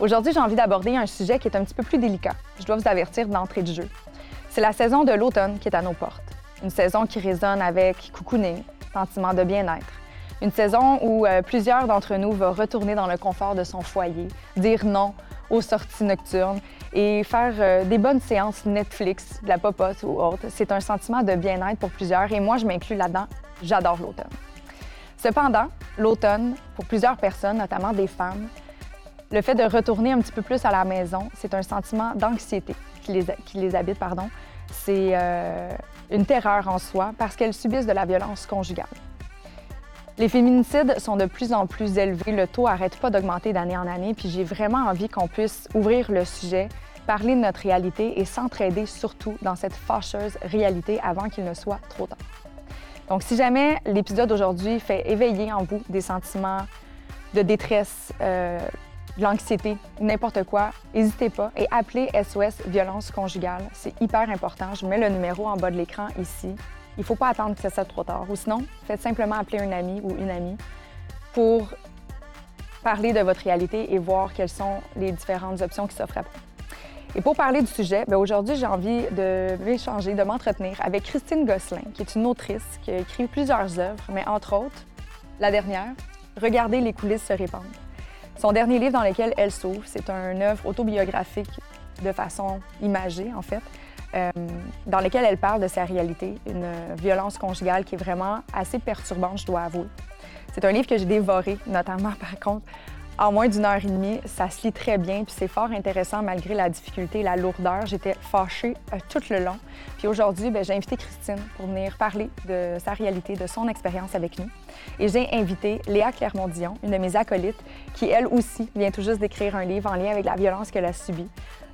Aujourd'hui, j'ai envie d'aborder un sujet qui est un petit peu plus délicat. Je dois vous avertir d'entrée de jeu. C'est la saison de l'automne qui est à nos portes. Une saison qui résonne avec cocooning, sentiment de bien-être. Une saison où euh, plusieurs d'entre nous vont retourner dans le confort de son foyer, dire non aux sorties nocturnes et faire euh, des bonnes séances Netflix, de la popote ou autre. C'est un sentiment de bien-être pour plusieurs et moi, je m'inclus là-dedans. J'adore l'automne. Cependant, l'automne, pour plusieurs personnes, notamment des femmes, le fait de retourner un petit peu plus à la maison, c'est un sentiment d'anxiété qui les, habite. Pardon. C'est euh, une terreur en soi parce qu'elles subissent de la violence conjugale. Les féminicides sont de plus en plus élevés. Le taux n'arrête pas d'augmenter d'année en année. Puis j'ai vraiment envie qu'on puisse ouvrir le sujet, parler de notre réalité et s'entraider surtout dans cette fâcheuse réalité avant qu'il ne soit trop tard. Donc, si jamais l'épisode d'aujourd'hui fait éveiller en vous des sentiments de détresse, euh, l'anxiété, n'importe quoi, n'hésitez pas et appelez SOS Violence Conjugale. C'est hyper important. Je mets le numéro en bas de l'écran ici. Il ne faut pas attendre que ça soit trop tard. Ou sinon, faites simplement appeler un ami ou une amie pour parler de votre réalité et voir quelles sont les différentes options qui s'offrent à vous. Et pour parler du sujet, ben, aujourd'hui, j'ai envie de m'échanger, de m'entretenir avec Christine Gosselin, qui est une autrice qui a écrit plusieurs œuvres, mais entre autres, la dernière, Regardez les coulisses se répandre. Son dernier livre dans lequel elle s'ouvre, c'est une œuvre autobiographique de façon imagée, en fait, euh, dans lequel elle parle de sa réalité, une violence conjugale qui est vraiment assez perturbante, je dois avouer. C'est un livre que j'ai dévoré, notamment par contre en moins d'une heure et demie. Ça se lit très bien, puis c'est fort intéressant malgré la difficulté et la lourdeur. J'étais fâchée euh, tout le long. Puis aujourd'hui, ben, j'ai invité Christine pour venir parler de sa réalité, de son expérience avec nous. Et j'ai invité Léa Clermont-Dion, une de mes acolytes, qui elle aussi vient tout juste d'écrire un livre en lien avec la violence qu'elle a subie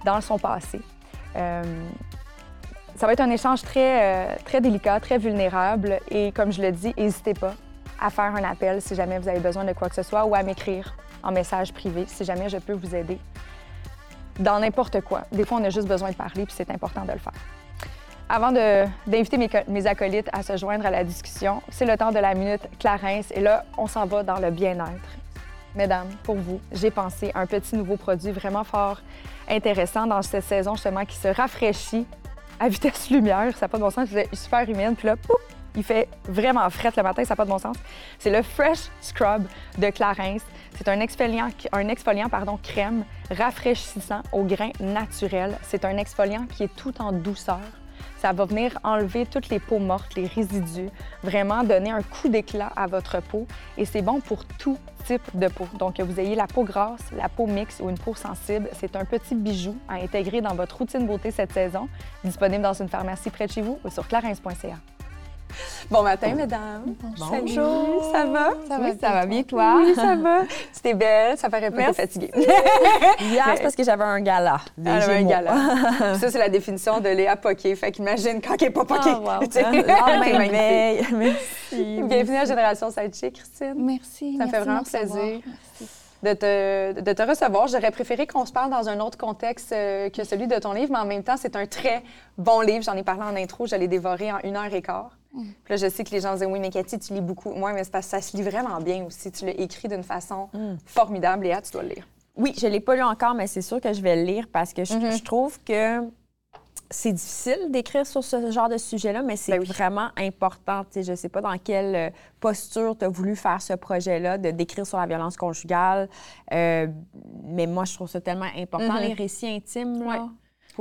dans son passé. Euh, ça va être un échange très, euh, très délicat, très vulnérable. Et comme je le dis, n'hésitez pas à faire un appel si jamais vous avez besoin de quoi que ce soit ou à m'écrire en message privé si jamais je peux vous aider dans n'importe quoi. Des fois, on a juste besoin de parler, puis c'est important de le faire. Avant d'inviter mes, mes, acolytes à se joindre à la discussion, c'est le temps de la minute Clarence, et là, on s'en va dans le bien-être. Mesdames, pour vous, j'ai pensé un petit nouveau produit vraiment fort intéressant dans cette saison, justement, qui se rafraîchit à vitesse lumière. Ça n'a pas de bon sens, c'est super humide, puis là, pouf, il fait vraiment fret le matin, ça n'a pas de bon sens. C'est le Fresh Scrub de Clarence. C'est un exfoliant, crème rafraîchissant au grain naturel. C'est un exfoliant qui est tout en douceur. Ça va venir enlever toutes les peaux mortes, les résidus, vraiment donner un coup d'éclat à votre peau. Et c'est bon pour tout type de peau. Donc, que vous ayez la peau grasse, la peau mixte ou une peau sensible, c'est un petit bijou à intégrer dans votre routine beauté cette saison. Disponible dans une pharmacie près de chez vous ou sur clarins.ca. Bon matin, mesdames. Bonjour. Ça va? Ça va, ça va bien, toi? Oui, ça va. C'était belle. Ça paraît pas fatiguée. Hier, c'est parce que j'avais un gala. Elle avait un gala. ça, c'est la définition de Léa Poquet. Fait qu'imagine quand elle n'est pas poquée. Oh, wow. Merci. Bienvenue à Génération Sidechick, Christine. Merci. Ça fait vraiment plaisir. De te, de te, recevoir. J'aurais préféré qu'on se parle dans un autre contexte euh, que celui de ton livre, mais en même temps, c'est un très bon livre. J'en ai parlé en intro, je l'ai dévoré en une heure et quart. Mm. Puis là, je sais que les gens disent Oui, mais Cathy, tu lis beaucoup. Moi, mais parce que ça se lit vraiment bien aussi. Tu l'as écrit d'une façon mm. formidable. Léa, tu dois le lire. Oui, je ne l'ai pas lu encore, mais c'est sûr que je vais le lire parce que je, mm-hmm. trouve que c'est difficile d'écrire sur ce genre de sujet-là, mais c'est ben vraiment important. je ne sais pas dans quelle euh, posture tu as voulu faire ce projet-là, de d'écrire sur la violence conjugale, euh, mais moi, je trouve ça tellement important, mm-hmm. les récits intimes. Là.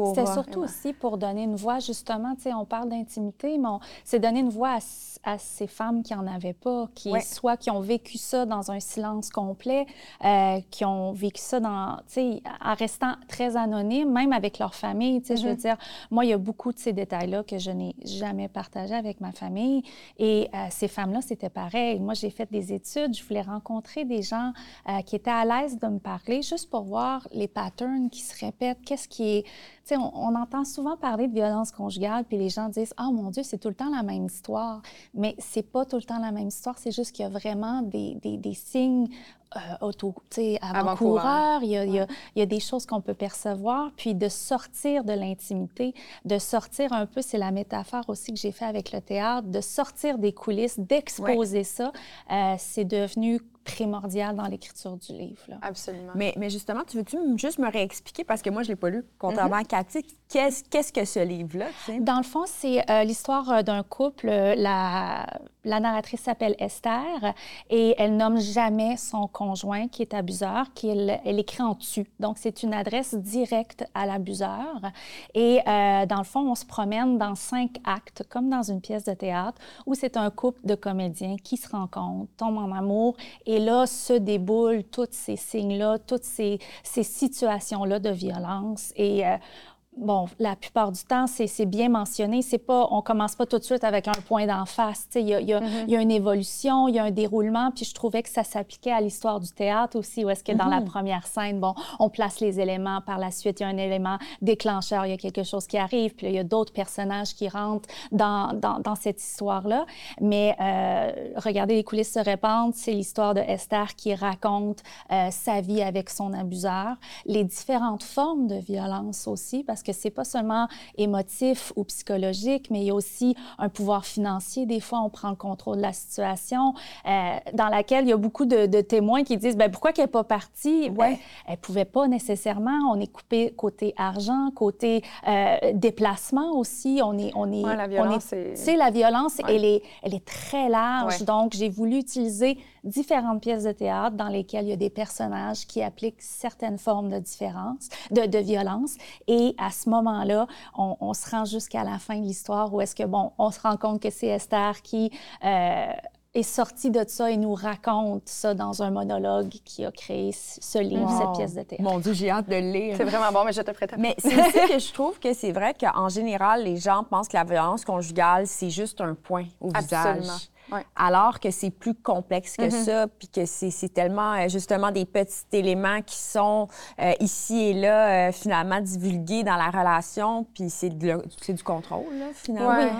C'était surtout aussi pour donner une voix, justement, tu sais, on parle d'intimité, mais c'est donner une voix à, ces femmes qui n'en avaient pas, qui soit qui ont vécu ça dans un silence complet, euh, qui ont vécu ça dans, tu sais, en restant très anonymes, même avec leur famille, tu sais, je veux mm-hmm. dire, moi, il y a beaucoup de ces détails-là que je n'ai jamais partagés avec ma famille, et euh, ces femmes-là, c'était pareil. Moi, j'ai fait des études, je voulais rencontrer des gens euh, qui étaient à l'aise de me parler, juste pour voir les patterns qui se répètent, qu'est-ce qui est sais, on, entend souvent parler de violence conjugale, puis les gens disent Ah mon Dieu, c'est tout le temps la même histoire. Mais c'est pas tout le temps la même histoire, c'est juste qu'il y a vraiment des, des, des signes euh, auto, avant-coureur. Il, il, il, y a des choses qu'on peut percevoir, puis de sortir de l'intimité, de sortir un peu, c'est la métaphore aussi que j'ai fait avec le théâtre, de sortir des coulisses, d'exposer ça, euh, c'est devenu primordial dans l'écriture du livre. Absolument. Mais, mais, justement, tu veux-tu juste me réexpliquer, parce que moi, je ne l'ai pas lu, contrairement à mhm. Cathy, qu'est-ce, qu'est-ce que ce livre-là? Dans le fond, c'est euh, l'histoire euh, d'un couple. La, la narratrice s'appelle Esther et elle nomme jamais son conjoint qui est abuseur, qu'elle elle écrit en tu. Donc, c'est une adresse directe à l'abuseur. Et euh, dans le fond, on se promène dans cinq actes, comme dans une pièce de théâtre, où c'est un couple de comédiens qui se rencontrent, tombent en amour et et là, se déboulent tous ces signes-là, toutes ces, situations-là de violence. Et euh, bon, la plupart du temps, c'est bien mentionné. C'est pas, on commence pas tout de suite avec un point d'en face. Il y a, y, mm-hmm. y a, une évolution, il y a un déroulement. Puis je trouvais que ça s'appliquait à l'histoire du théâtre aussi, où est-ce que dans la mm-hmm. première scène, bon, on place les éléments. Par la suite, il y a un élément déclencheur, il y a quelque chose qui arrive. Puis il y a d'autres personnages qui rentrent dans, dans, dans cette histoire-là. Mais euh, regardez les coulisses se répandent. C'est l'histoire de Esther qui raconte euh, sa vie avec son abuseur, les différentes formes de violence aussi, parce que c'est pas seulement émotif ou psychologique, mais il y a aussi un pouvoir financier. Des fois, on prend le contrôle de la situation, euh, dans laquelle il y a beaucoup de, témoins qui disent ben, pourquoi qu'elle n'est pas partie? Ben, ouais. Elle ne pouvait pas nécessairement. On est coupé côté argent, côté euh, déplacement aussi. On est, on est, la violence, c'est la violence. Elle est, elle est très large. Donc, j'ai voulu utiliser différentes pièces de théâtre dans lesquelles il y a des personnages qui appliquent certaines formes de différence, de, de violence. Et à ce moment-là, on, on, se rend jusqu'à la fin de l'histoire où est-ce que, bon, on se rend compte que c'est Esther qui euh, est sortie de ça et nous raconte ça dans un monologue qui a créé ce livre, cette pièce de théâtre. Mon Dieu, j'ai hâte de le lire. C'est vraiment bon, mais je te prête à Mais c'est aussi que je trouve que c'est vrai qu'en général, les gens pensent que la violence conjugale, c'est juste un point au Absolument. visage. Alors que c'est plus complexe que mm-hmm. ça, puis que c'est tellement euh, justement des petits éléments qui sont euh, ici et là euh, finalement divulgués dans la relation, puis c'est du contrôle, là, finalement. Ouais.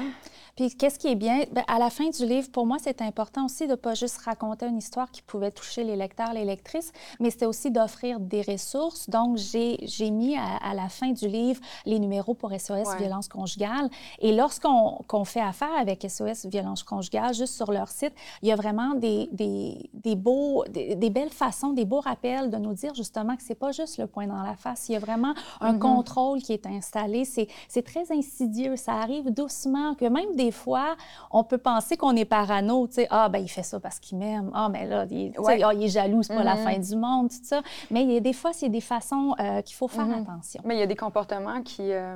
Puis qu'est-ce qui est bien, bien, à la fin du livre, pour moi, c'est important aussi de ne pas juste raconter une histoire qui pouvait toucher les lecteurs, les lectrices, mais c'était aussi d'offrir des ressources. Donc, j'ai mis à, à, la fin du livre les numéros pour SOS violence conjugale. Et lorsqu'on fait affaire avec SOS violence conjugale, juste sur leur site, il y a vraiment des, des, des beaux, des, des, belles façons, des beaux rappels de nous dire justement que c'est pas juste le point dans la face. Il y a vraiment un mm -hmm. contrôle qui est installé. C'est très insidieux. Ça arrive doucement, que même des des fois, on peut penser qu'on est parano, tu sais, ah, ben il fait ça parce qu'il m'aime, ah, mais là, il, ah, il est jaloux, c'est pas la fin mm-hmm. du monde, tout ça. Mais il y a des fois, c'est des façons euh, qu'il faut faire mm-hmm. attention. Mais il y a des comportements qui, euh,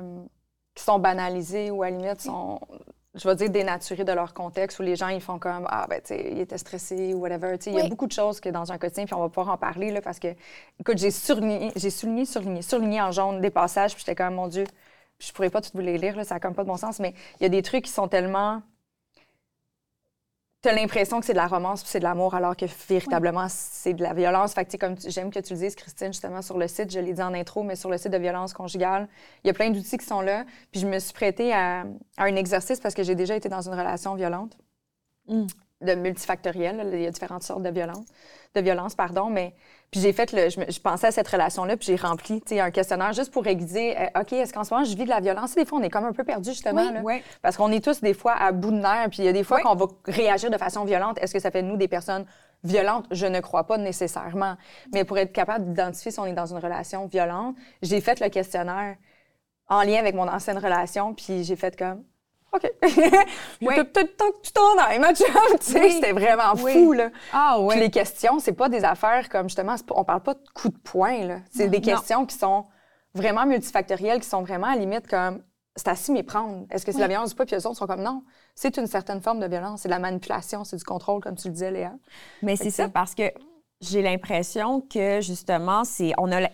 qui sont banalisés ou à la limite sont je vais dire dénaturés de leur contexte où les gens ils font comme ah ben tu sais il était stressé ou whatever tu sais il y a beaucoup de choses que dans un quotidien puis on va pouvoir en parler là parce que écoute j'ai souligné j'ai souligné souligné souligné en jaune des passages puis j'étais comme mon dieu je pourrais pas tout vous les lire, là, ça n'a comme pas de bon sens, mais il y a des trucs qui sont tellement. Tu as l'impression que c'est de la romance puis c'est de l'amour, alors que véritablement, c'est de la violence. Fait que, comme j'aime que tu le dises, Christine, justement, sur le site, je l'ai dit en intro, mais sur le site de violence conjugale, il y a plein d'outils qui sont là. Puis je me suis prêtée à, un exercice parce que j'ai déjà été dans une relation violente, mm. de multifactorielle. Il y a différentes sortes de violence, de violence, pardon, mais puis j'ai fait le, je, pensais à cette relation-là, puis j'ai rempli un questionnaire juste pour aiguiser, euh, OK, est-ce qu'en ce moment je vis de la violence? Des fois, on est comme un peu perdu, justement. Oui, oui. Parce qu'on est tous des fois à bout de nerfs, puis il y a des fois qu'on va réagir de façon violente. Est-ce que ça fait de nous des personnes violentes? Je ne crois pas nécessairement. Mais pour être capable d'identifier si on est dans une relation violente, j'ai fait le questionnaire en lien avec mon ancienne relation, puis j'ai fait comme OK. oui. peut-être temps que tu t'en ailles, ma Tu sais, c'était vraiment fou, là. Ah, oui. Puis les questions, c'est pas des affaires comme, justement, on parle pas de coups de poing, là. C'est des questions qui sont vraiment multifactorielles, qui sont vraiment à la limite comme, c'est à s'y méprendre. Est-ce que c'est la violence ou pas? Puis eux autres sont comme, non, c'est une certaine forme de violence. C'est de la manipulation, c'est du contrôle, comme tu le disais, Léa. Mais c'est ça, parce que j'ai l'impression que, justement, c'est, on a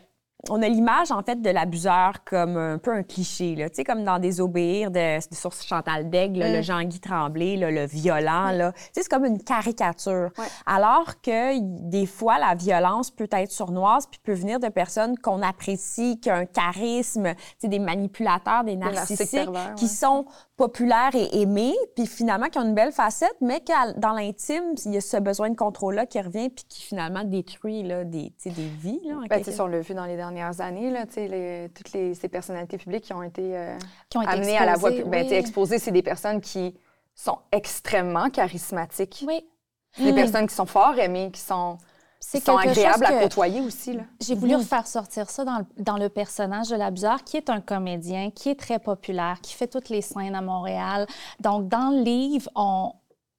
on a l'image, en fait, de l'abuseur comme un peu un cliché, là. Tu sais, comme dans des obéir de, de source Chantal Daigle, le mm. Jean-Guy Tremblay, le violent, là. Tu sais, c'est comme une caricature. Alors que des fois, la violence peut être sournoise puis peut venir de personnes qu'on apprécie, qui ont un charisme, tu sais, des manipulateurs, des narcissiques, qui sont populaires et aimés, puis finalement qui ont une belle facette, mais que dans l'intime, il y a ce besoin de contrôle-là qui revient puis qui finalement détruit là, des, des vies. Là, ben, on l'a vu dans les dernières années, là, les, toutes les, ces personnalités publiques qui ont été, euh, qui ont été amenées à la voie publique. Ben, exposées, c'est des personnes qui sont extrêmement charismatiques. Oui. Des personnes qui sont fort aimées, qui sont c'est sont agréables à côtoyer aussi. J'ai voulu refaire mhm. sortir ça dans le, dans le personnage de l'abuseur, qui est un comédien, qui est très populaire, qui fait toutes les scènes à Montréal. Donc, dans le livre, on,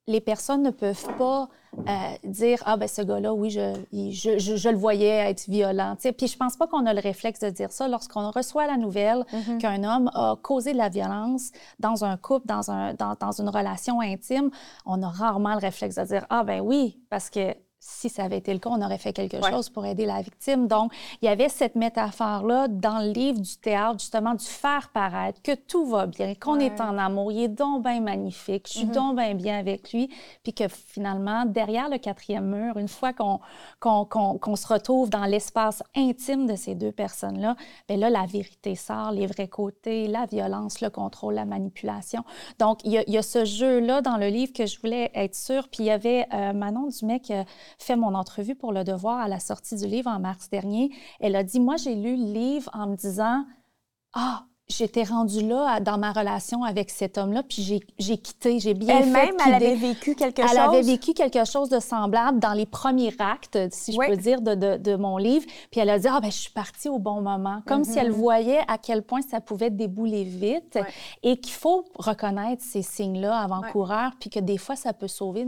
les personnes ne peuvent pas euh, dire ah ben ce gars-là oui je, je, je, le voyais être violent sais puis je pense pas qu'on a le réflexe de dire ça lorsqu'on reçoit la nouvelle mhm. qu'un homme a causé de la violence dans un couple dans un dans, dans, une relation intime on a rarement le réflexe de dire ah ben oui parce que si ça avait été le cas, on aurait fait quelque chose pour aider la victime. Donc, il y avait cette métaphore-là dans le livre du théâtre, justement, du faire paraître que tout va bien, qu'on est en amour, il est donc bien magnifique, je suis mm-hmm. donc bien bien avec lui, puis que finalement, derrière le quatrième mur, une fois qu'on qu'on se retrouve dans l'espace intime de ces deux personnes-là, bien là, la vérité sort, les vrais côtés, la violence, le contrôle, la manipulation. Donc, il y a, il y a ce jeu-là dans le livre que je voulais être sûre. Puis il y avait euh, Manon Dumais qui fait mon entrevue pour Le Devoir à la sortie du livre en mars dernier. Elle a dit, moi, j'ai lu le livre en me disant, ah, j'étais rendue là dans ma relation avec cet homme-là, puis j'ai quitté, j'ai bien Elle-même, elle avait vécu quelque chose? Elle avait vécu quelque chose de semblable dans les premiers actes, si je peux dire, de, de, de, mon livre. Puis elle a dit, ah ben je suis partie au bon moment. Comme si elle mm-hmm. voyait à quel point ça pouvait débouler vite et qu'il faut reconnaître ces signes-là avant-coureurs, puis que des fois, ça peut sauver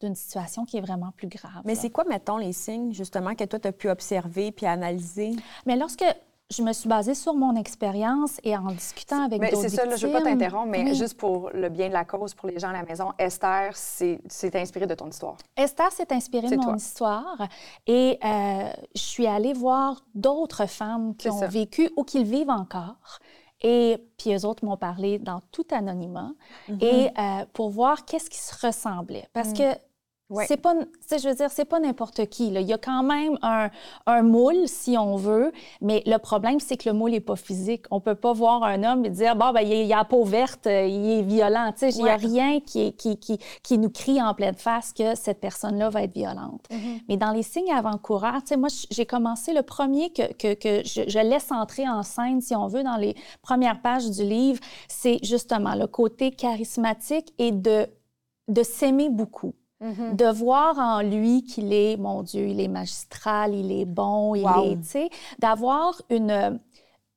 d'une situation qui est vraiment plus grave. Mais c'est quoi, mettons, les signes, justement, que toi, tu as pu observer puis analyser? Mais lorsque je me suis basée sur mon expérience et en discutant avec d'autres C'est ça, là, je ne veux pas t'interrompre, mais juste pour le bien de la cause, pour les gens à la maison, Esther, c'est inspiré de ton histoire. Esther s'est inspirée de mon histoire et euh, je suis allée voir d'autres femmes qui ont vécu ou qui le vivent encore. Et puis eux autres m'ont parlé dans tout anonymat mm-hmm. et euh, pour voir qu'est-ce qui se ressemblait. Parce mm. que c'est pas, je veux dire, c'est pas n'importe qui. Là. Il y a quand même un, un, moule, si on veut, mais le problème, c'est que le moule n'est pas physique. On peut pas voir un homme et dire, bon, ben, il, a la peau verte, euh, il est violent. Tu sais, il n'y a rien qui, qui, qui, qui, nous crie en pleine face que cette personne-là va être violente. Mm-hmm. Mais dans les signes avant-coureurs, tu sais, moi, j'ai commencé le premier que, que, que je, je, laisse entrer en scène, si on veut, dans les premières pages du livre, c'est justement le côté charismatique et de, de s'aimer beaucoup. Mm-hmm. De voir en lui qu'il est, mon Dieu, il est magistral, il est bon, il est, tu sais, d'avoir une,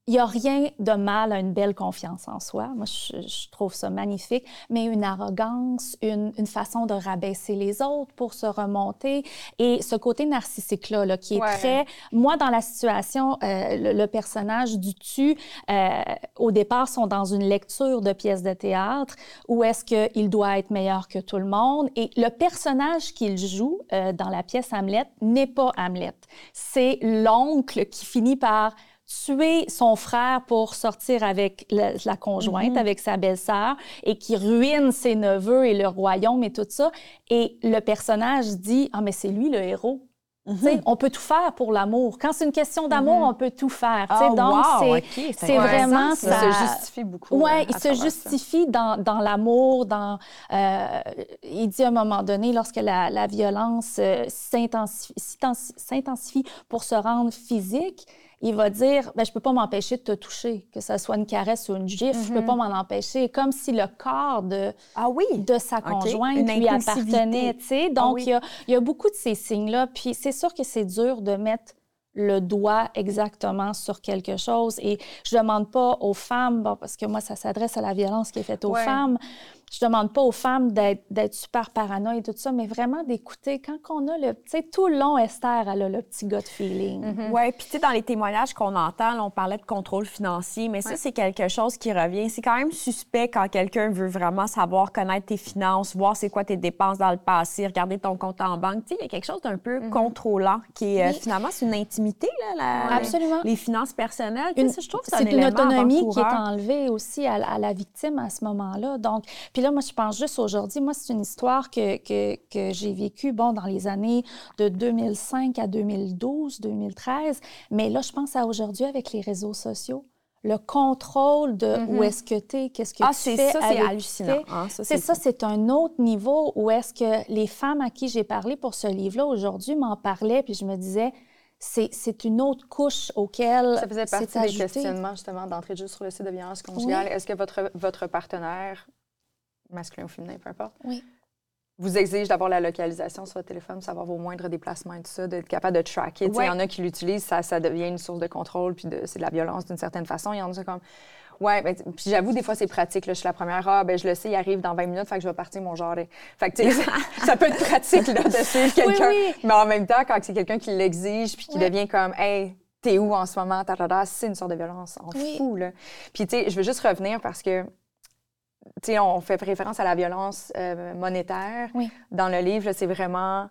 il n'y a rien de mal à une belle confiance en soi. Moi, je, trouve ça magnifique. Mais une arrogance, une, une, façon de rabaisser les autres pour se remonter et ce côté narcissique-là, là, qui est très... Moi, dans la situation, euh, le, personnage du tu, euh, au départ, sont dans une lecture de pièces de théâtre où est-ce qu'il doit être meilleur que tout le monde. Et le personnage qu'il joue euh, dans la pièce Hamlet n'est pas Hamlet. C'est l'oncle qui finit par tuer son frère pour sortir avec la, conjointe, mhm. avec sa belle-sœur, et qui ruine ses neveux et le royaume et tout ça. Et le personnage dit, ah, mais c'est lui le héros. Mhm. On peut tout faire pour l'amour. Quand c'est une question d'amour, mhm. on peut tout faire. Oh, Donc, c'est vraiment ça. Il se justifie beaucoup. Oui, euh, il se justifie dans, dans l'amour. Dans, euh, il dit à un moment donné, lorsque la, la violence euh, s'intensifie pour se rendre physique, il va dire ben, Je peux pas m'empêcher de te toucher, que ce soit une caresse ou une gifle, je peux pas mhm. m'en empêcher. Comme si le corps de, ah oui. de sa conjointe lui appartenait. Ah Donc, il, y a, il y a beaucoup de ces signes-là. Puis c'est sûr que c'est dur de mettre le doigt exactement sur quelque chose. Et je demande pas aux femmes, bon, parce que moi, ça s'adresse à la violence qui est faite aux femmes, je demande pas aux femmes d'être super paranoïdes et tout ça, mais vraiment d'écouter quand on a le, tu sais, tout le long, Esther, elle a le petit gut feeling. Mm-hmm. Oui, puis tu sais, dans les témoignages qu'on entend, on parlait de contrôle financier, mais ça, c'est quelque chose qui revient. C'est quand même suspect quand quelqu'un veut vraiment savoir connaître tes finances, voir c'est quoi tes dépenses dans le passé, regarder ton compte en banque. Tu sais, il y a quelque chose d'un peu mm-hmm. contrôlant qui est, euh, finalement, c'est une intimité là, Absolument. les finances personnelles. je trouve que c'est une autonomie qui est enlevée aussi à, la victime à ce moment-là. Donc, puis là, moi, je pense juste aujourd'hui, moi, c'est une histoire que, que, que j'ai vécue, bon, dans les années de 2005 à 2012, 2013, mais là, je pense à aujourd'hui avec les réseaux sociaux le contrôle de où mhm. est-ce que tu es, qu'est-ce que ah, tu fais. Ça, c'est hallucinant. Ah, c'est ça, c'est un autre niveau où est-ce que les femmes à qui j'ai parlé pour ce livre-là aujourd'hui m'en parlaient, puis je me disais, c'est une autre couche auquel. Ça faisait partie des questionnements, justement, d'entrée de jeu sur le site de violence conjugale. Est-ce que votre, votre partenaire, masculin ou féminin, peu importe, oui vous exige d'avoir la localisation sur votre téléphone, savoir vos moindres déplacements et tout ça, d'être capable de tracker. Il y en a qui l'utilisent, ça, ça devient une source de contrôle, puis c'est de la violence d'une certaine façon. Il y en a comme, ouais, ben, puis j'avoue, des fois, c'est pratique. Là. Je suis la première, ah, ben, je le sais, il arrive dans 20 minutes, fait que je vais partir mon genre. Fait que, ça peut être pratique là, de suivre quelqu'un. Mais en même temps, quand c'est quelqu'un qui l'exige, puis qui devient comme, hey, t'es où en ce moment, c'est une sorte de violence. On fout, là. Puis, tu sais, je veux juste revenir parce que on fait référence à la violence euh, monétaire. Dans le livre, c'est vraiment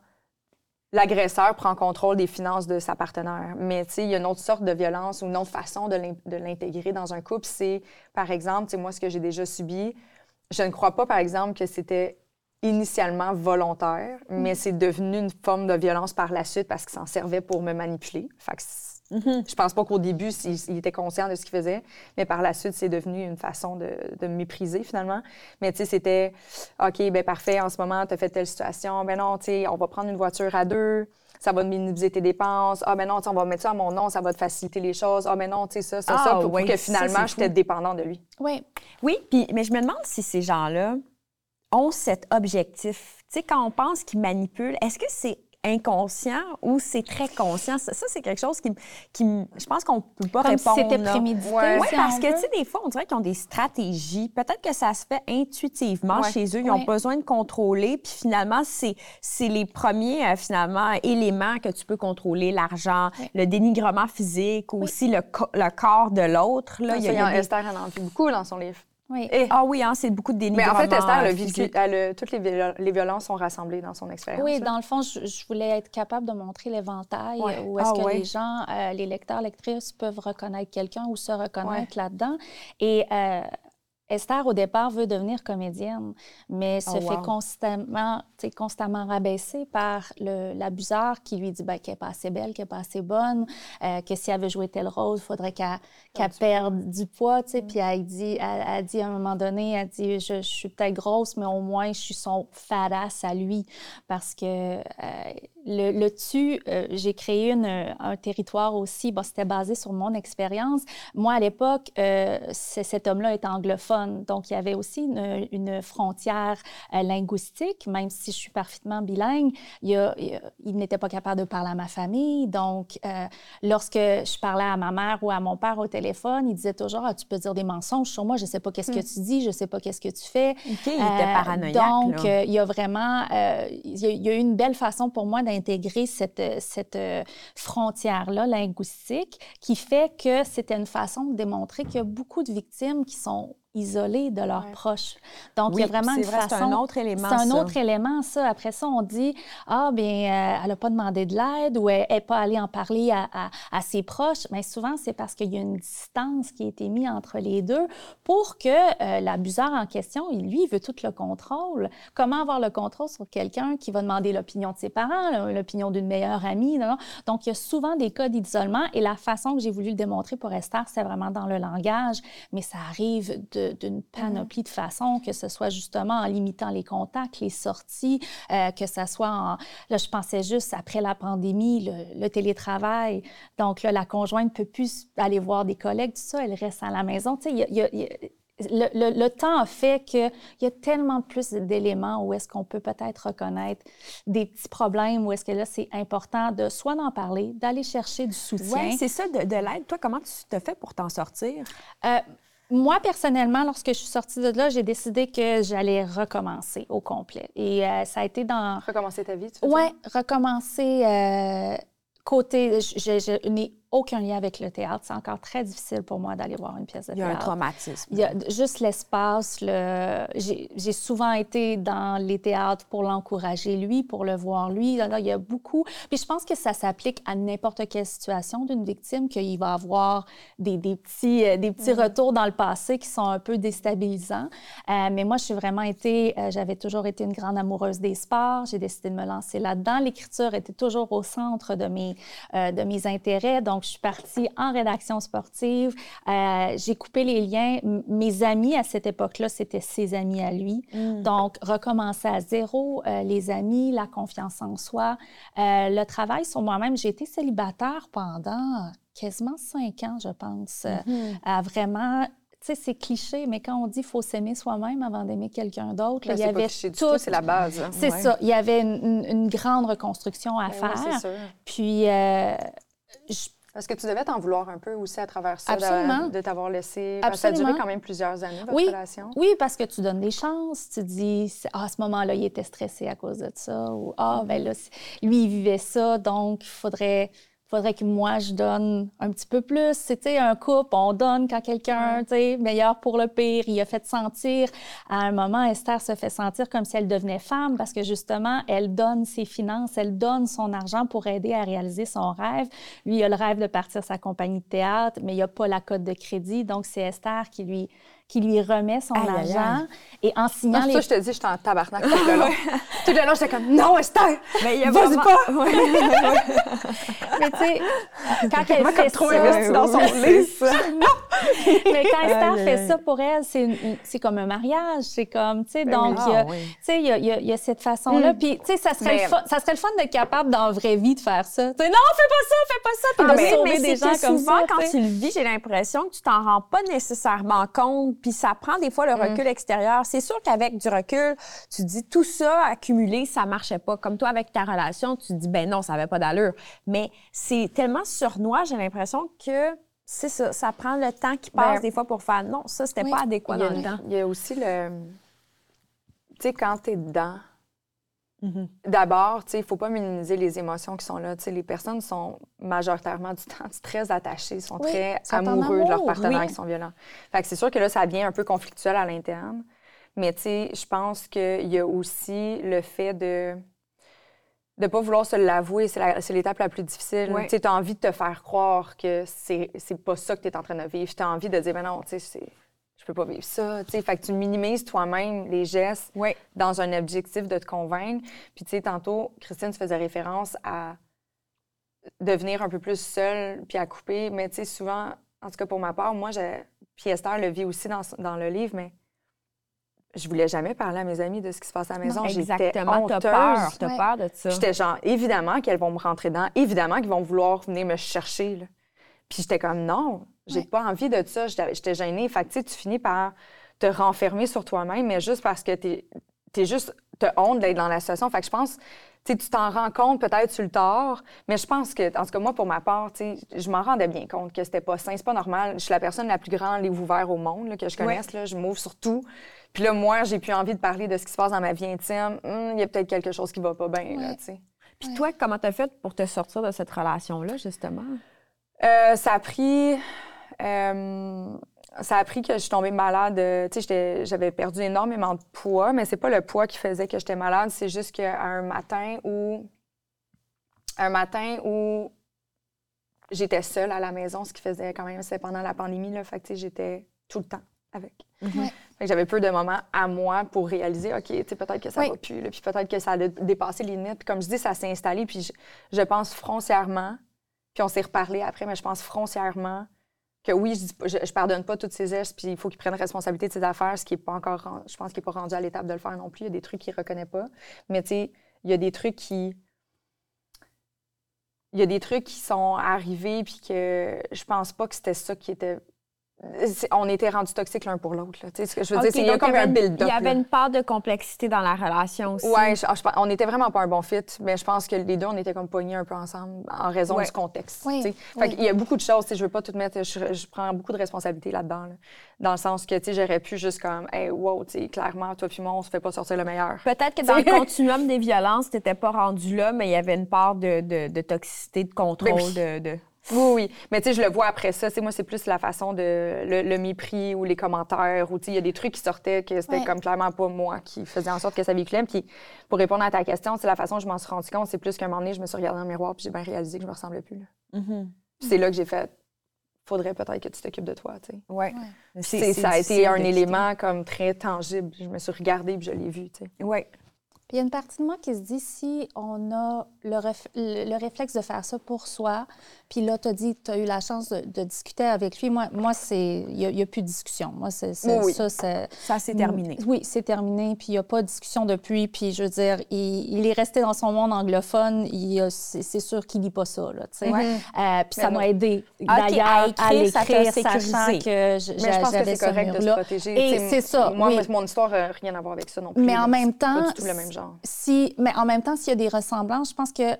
l'agresseur prend contrôle des finances de sa partenaire. Mais il y a une autre sorte de violence ou une autre façon de l'intégrer dans un couple. C'est, par exemple, moi, ce que j'ai déjà subi, je ne crois pas, par exemple, que c'était initialement volontaire, mm. mais c'est devenu une forme de violence par la suite parce qu'il s'en servait pour me manipuler. Fait Mm-hmm. Je pense pas qu'au début, il, était conscient de ce qu'il faisait, mais par la suite, c'est devenu une façon de, me mépriser finalement. Mais tu sais, c'était OK, ben parfait, en ce moment, tu as fait telle situation. Ben non, tu sais, on va prendre une voiture à deux, ça va minimiser tes dépenses. Ah, ben non, on va mettre ça à mon nom, ça va te faciliter les choses. Ah, ben non, tu sais, ça, ça, ça, ah, pour que finalement, j'étais dépendant de lui. Oui. Oui, puis, mais je me demande si ces gens-là ont cet objectif. Tu sais, quand on pense qu'ils manipulent, est-ce que c'est inconscient ou c'est très conscient? Ça, c'est quelque chose qui, qui je pense qu'on peut pas Comme répondre. Si c'était prémédité. Oui, parce que, tu sais, des fois, on dirait qu'ils ont des stratégies. Peut-être que ça se fait intuitivement chez eux. Ils ont besoin de contrôler. Puis finalement, c'est les premiers, euh, finalement, éléments que tu peux contrôler. L'argent, le dénigrement physique, aussi le, le corps de l'autre. Là, il y a, Esther en a beaucoup dans son livre. Oui. ah oui, hein, c'est beaucoup de dénigrement. Mais en fait, Esther, toutes les, violences sont rassemblées dans son expérience. Oui, dans le fond, je, voulais être capable de montrer l'éventail où est-ce ah que les gens, euh, les lecteurs, lectrices peuvent reconnaître quelqu'un ou se reconnaître là-dedans. Et euh, Esther, au départ, veut devenir comédienne, mais se oh, fait constamment, constamment rabaisser par l'abuseur qui lui dit ben, qu'elle n'est pas assez belle, qu'elle n'est pas assez bonne, euh, que si elle veut jouer tel rôle, il faudrait qu'elle perde du poids. Mm. Puis elle dit, elle, dit à un moment donné, elle dit je, suis peut-être grosse, mais au moins je suis son fadass à lui parce que euh, le, le tu, euh, j'ai créé une, un territoire aussi, bon, c'était basé sur mon expérience. Moi, à l'époque, euh, cet homme-là est anglophone, donc il y avait aussi une, une frontière euh, linguistique, même si je suis parfaitement bilingue, il, il, n'était pas capable de parler à ma famille. Donc, lorsque je parlais à ma mère ou à mon père au téléphone, il disait toujours ah, Tu peux dire des mensonges sur moi, je ne sais pas qu'est-ce que hmm. tu dis, je ne sais pas qu'est-ce que tu fais. OK, il était paranoïaque. Donc, il y a vraiment, il y, a, il y a eu une belle façon pour moi intégrer cette, cette euh, frontière-là linguistique qui fait que c'était une façon de démontrer qu'il y a beaucoup de victimes qui sont isolés de leurs proches. Donc, il y a vraiment une façon... C'est un autre élément, C'est un autre élément, ça. Après ça, on dit, ah, bien, euh, elle n'a pas demandé de l'aide ou elle n'est pas allée en parler à, à, ses proches. Mais souvent, c'est parce qu'il y a une distance qui a été mise entre les deux pour que euh, l'abuseur en question, lui, il veut tout le contrôle. Comment avoir le contrôle sur quelqu'un qui va demander l'opinion de ses parents, l'opinion d'une meilleure amie? Non? Donc, il y a souvent des cas d'isolement et la façon que j'ai voulu le démontrer pour Esther, c'est vraiment dans le langage, mais ça arrive de d'une panoplie de façons, que ce soit justement en limitant les contacts, les sorties, euh, que ce soit en... Là, je pensais juste après la pandémie, le, télétravail. Donc là, la conjointe ne peut plus aller voir des collègues, tout ça, elle reste à la maison. Tu sais, il y a, le, le, temps a fait qu'il y a tellement plus d'éléments où est-ce qu'on peut peut-être reconnaître des petits problèmes, où est-ce que là, c'est important de soit d'en parler, d'aller chercher du soutien. Oui, c'est ça, de, de l'aide. Toi, comment tu te fais pour t'en sortir? Euh, moi, personnellement, lorsque je suis sortie de là, j'ai décidé que j'allais recommencer au complet. Et euh, ça a été dans... Recommencer ta vie, tu Oui, recommencer... Euh, côté, je, n'ai aucun lien avec le théâtre. C'est encore très difficile pour moi d'aller voir une pièce de théâtre. Il y a un traumatisme. Il y a juste l'espace. Le... J'ai souvent été dans les théâtres pour l'encourager, lui, pour le voir, lui. il y a beaucoup. Puis je pense que ça s'applique à n'importe quelle situation d'une victime, qu'il va avoir des, des petits, euh, des petits retours dans le passé qui sont un peu déstabilisants. Euh, mais moi, je suis vraiment été, euh, j'avais toujours été une grande amoureuse des sports. J'ai décidé de me lancer là-dedans. L'écriture était toujours au centre de mes, de mes intérêts. Donc, je suis partie en rédaction sportive. j'ai coupé les liens. mes amis à cette époque-là, c'était ses amis à lui. Mm. Donc, recommencer à zéro, les amis, la confiance en soi, le travail sur moi-même. J'ai été célibataire pendant quasiment cinq ans, je pense, mm-hmm. à vraiment tu sais, c'est cliché, mais quand on dit qu'il faut s'aimer soi-même avant d'aimer quelqu'un d'autre, il y avait tout. C'est la base. Hein. C'est ça. Il y avait une, grande reconstruction à ben faire. sûr. Puis, euh, Est-ce que tu devais t'en vouloir un peu aussi à travers ça, Absolument. de, t'avoir laissé. Absolument. ça a duré quand même plusieurs années, votre oui. relation. Oui, parce que tu donnes des chances. Tu dis, ah, à ce moment-là, il était stressé à cause de ça. Ou, ah, ben là, lui, il vivait ça, donc il faudrait faudrait que moi, je donne un petit peu plus. C'était un couple, on donne quand quelqu'un, tu meilleur pour le pire. Il a fait sentir, à un moment, Esther se fait sentir comme si elle devenait femme parce que justement, elle donne ses finances, elle donne son argent pour aider à réaliser son rêve. Lui, il a le rêve de partir sa compagnie de théâtre, mais il a pas la cote de crédit. Donc, c'est Esther qui lui qui lui remet son argent. Et en signant les... Ça, je te dis, j'étais en tabarnak tout le long. tout le long, j'étais comme, non, Esther, mais il y a vas-y pas! mais tu sais, quand elle fait trop ça... dans son lit. mais quand Esther fait ça pour elle, c'est comme un mariage. C'est comme, tu sais, ben donc, tu sais, il y, a cette façon-là. Mm. Puis, tu sais, ça, serait le fun, ça serait le fun d'être capable dans la vraie vie de faire ça. Tu sais, non, fais pas ça, fais pas ça. Puis ah, de sauver des gens comme souvent, quand tu le vis, j'ai l'impression que tu t'en rends pas nécessairement compte puis ça prend des fois le mm. recul extérieur. C'est sûr qu'avec du recul, tu dis tout ça accumulé, ça marchait pas. Comme toi avec ta relation, tu dis ben non, ça avait pas d'allure. Mais c'est tellement surnois, j'ai l'impression que c'est ça, ça prend le temps qui passe ben, des fois pour faire non, ça c'était pas adéquat dans le temps. Il y a aussi le tu sais quand tu es dedans Mm-hmm. D'abord, il ne faut pas minimiser les émotions qui sont là. les personnes sont majoritairement du temps très attachées, sont très amoureux de leurs partenaires qui sont violents. Fait c'est sûr que là, ça devient un peu conflictuel à l'interne. Mais je pense qu'il y a aussi le fait de ne pas vouloir se l'avouer, c'est l'étape la, plus difficile. Tu as envie de te faire croire que c'est pas ça que tu es en train de vivre. Tu as envie de dire, ben non, tu sais, peux pas vivre ça. Fait que tu minimises toi-même les gestes dans un objectif de te convaincre. Puis, tu sais, tantôt, Christine, tu faisais référence à devenir un peu plus seule puis à couper. Mais, tu sais, souvent, en tout cas pour ma part, moi, j'ai... puis Esther le vit aussi dans, dans le livre, mais je voulais jamais parler à mes amis de ce qui se passe à la maison. J'étais honteuse. T'as peur, peur de ça. J'étais genre, évidemment qu'elles vont me rentrer dedans, évidemment qu'ils vont vouloir venir me chercher. Là. Puis j'étais comme, non, j'ai pas envie de ça. J'étais gênée. Fait que, tu finis par te renfermer sur toi-même, mais juste parce que tu es, juste te honte d'être dans la situation. Fait que je pense, tu t'en rends compte peut-être sur le tort, mais je pense que, en tout cas, moi, pour ma part, je m'en rendais bien compte que c'était pas sain, c'est pas normal. Je suis la personne la plus grande livre ouvert au monde que je connaisse. Là, je m'ouvre sur tout. Puis là, moi, j'ai plus envie de parler de ce qui se passe dans ma vie intime. Hum, il y a peut-être quelque chose qui va pas bien, Puis toi, comment t'as fait pour te sortir de cette relation-là, justement? Euh, ça a pris ça a appris que je suis tombée malade. Euh, tu sais, j'avais perdu énormément de poids, mais c'est pas le poids qui faisait que j'étais malade. C'est juste qu'un matin où, un matin où j'étais seule à la maison, ce qui faisait quand même, c'est pendant la pandémie, là. Fait que, j'étais tout le temps avec. Mhm. j'avais peu de moments à moi pour réaliser, OK, peut-être que ça va plus, puis peut-être que ça a dépassé les limites. comme je dis, ça s'est installé, puis je, je pense foncièrement, puis on s'est reparlé après, mais je pense foncièrement que oui, je, ne pardonne pas toutes ces gestes, puis il faut qu'il prenne responsabilité de ses affaires, ce qui est pas encore, je pense qu'il n'est pas rendu à l'étape de le faire non plus. Il y a des trucs qu'il ne reconnaît pas. Mais tu sais, il y a des trucs qui. Il y a des trucs qui sont arrivés, puis que je pense pas que c'était ça qui était on était rendus toxiques l'un pour l'autre. Tu ce que je veux dire, il y a comme un build-up. Il y avait une part de complexité dans la relation aussi. Oui, on n'était vraiment pas un bon fit, mais je pense que les deux, on était comme pognés un peu ensemble en raison du contexte. il y a beaucoup de choses, je veux pas tout mettre, je, prends beaucoup de responsabilités là-dedans, dans le sens que j'aurais pu juste comme, hey, wow, clairement, toi puis moi, on se fait pas sortir le meilleur. Peut-être que dans le continuum des violences, tu n'étais pas rendu là, mais il y avait une part de, de, toxicité, de contrôle, ben de Oui, oui. Mais tu sais, je le vois après ça. moi, c'est plus la façon de. le, mépris ou les commentaires. Ou tu sais, il y a des trucs qui sortaient que c'était comme clairement pas moi qui faisait en sorte que ça véhiculait. Puis pour répondre à ta question, c'est la façon dont je m'en suis rendu compte. C'est plus qu'un moment donné, je me suis regardée dans le miroir puis j'ai bien réalisé que je me ressemblais plus. Mm-hmm. C'est là que j'ai fait. Faudrait peut-être que tu t'occupes de toi, tu sais. Ouais. Ça a été un élément comme très tangible. Je me suis regardée et je l'ai vu, tu sais. Ouais. Puis il y a une partie de moi qui se dit si on a le, le, réflexe de faire ça pour soi, puis là, tu as dit, tu as eu la chance de, discuter avec lui. Moi, moi c'est il n'y a, plus de discussion. Moi, c'est oui, ça. Ça, c'est terminé. Oui, c'est terminé. Puis il n'y a pas de discussion depuis. Puis je veux dire, il, est resté dans son monde anglophone. C'est sûr qu'il lit pas ça, là, tu sais. Euh, puis ça m'a aidé, d'ailleurs, à l'écrire, sachant que j'avais ce correct de se protéger. Et c'est ça, Moi, mon histoire n'a rien à voir avec ça non plus. Mais en même temps... Pas du tout le même si, mais en même temps, s'il y a des ressemblances, je pense que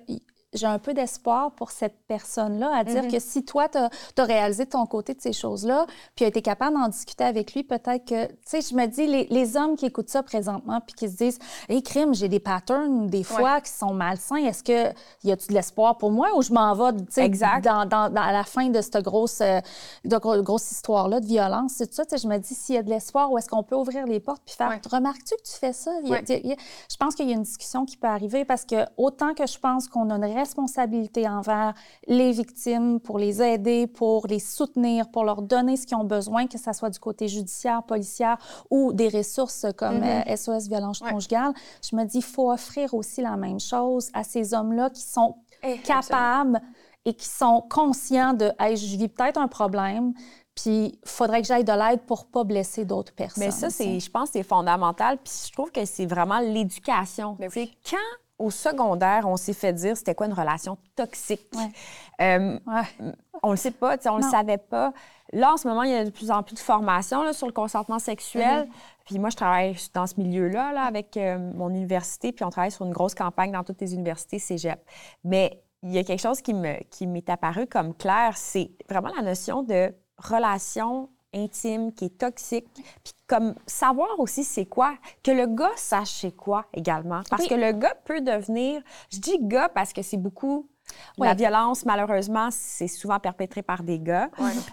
j'ai un peu d'espoir pour cette personne-là à dire mhm. que si toi, tu as, réalisé ton côté de ces choses-là, puis as été capable d'en discuter avec lui, peut-être que, tu sais, je me dis, les, hommes qui écoutent ça présentement, puis qui se disent, hé, crime, j'ai des patterns des fois qui sont malsains, est-ce que y a-tu de l'espoir pour moi ou je m'en vais, tu sais, dans, dans, à la fin de cette grosse, euh, de grosse histoire-là de violence, c'est ça, je me dis, s'il y a de l'espoir, où est-ce qu'on peut ouvrir les portes puis faire, remarques-tu que tu fais ça? je pense qu'il y a une discussion qui peut arriver parce que autant que je pense qu'on a une responsabilité envers les victimes pour les aider, pour les soutenir, pour leur donner ce qu'ils ont besoin, que ce soit du côté judiciaire, policière ou des ressources comme SOS mm-hmm. euh, violence conjugale. Je me dis, il faut offrir aussi la même chose à ces hommes-là qui sont eh, capables et qui sont conscients de hey, je vis peut-être un problème, puis il faudrait que j'aille de l'aide pour pas blesser d'autres personnes. Mais ça, c'est, je pense, c'est fondamental. Puis je trouve que c'est vraiment l'éducation. C'est quand au secondaire, on s'est fait dire c'était quoi une relation toxique. Euh, on le sait pas, on ne le savait pas. Là, en ce moment, il y a de plus en plus de formations sur le consentement sexuel. Mm-hmm. Puis moi, je travaille dans ce milieu-là là, avec euh, mon université, puis on travaille sur une grosse campagne dans toutes les universités cégep. Mais il y a quelque chose qui m'est qui apparu comme clair, c'est vraiment la notion de relation intime, qui est toxique. Puis comme savoir aussi c'est quoi, que le gars sache c'est quoi également. Parce que le gars peut devenir, je dis gars parce que c'est beaucoup, la violence malheureusement, c'est souvent perpétré par des gars.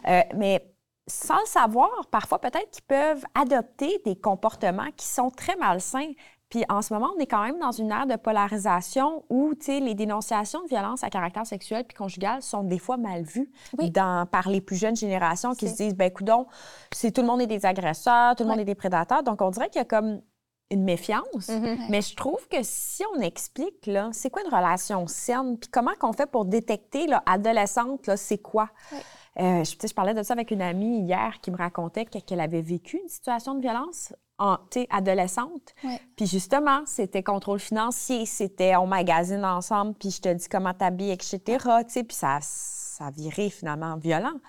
Euh, mais sans le savoir, parfois peut-être qu'ils peuvent adopter des comportements qui sont très malsains. Puis en ce moment, on est quand même dans une ère de polarisation où les dénonciations de violences à caractère sexuel puis conjugal sont des fois mal vues dans, par les plus jeunes générations qui se disent ben coudon, c'est tout le monde est des agresseurs, tout le monde est des prédateurs. Donc on dirait qu'il y a comme une méfiance. Mm-hmm. Mais je trouve que si on explique, là, c'est quoi une relation saine, puis comment qu'on fait pour détecter, là, adolescente, là, c'est quoi? Euh, je, je, parlais de ça avec une amie hier qui me racontait qu'elle avait vécu une situation de violence en, adolescente. Puis justement, c'était contrôle financier, c'était on magasine ensemble, puis je te dis comment t'habilles, etc. Puis ça, ça virait finalement violent.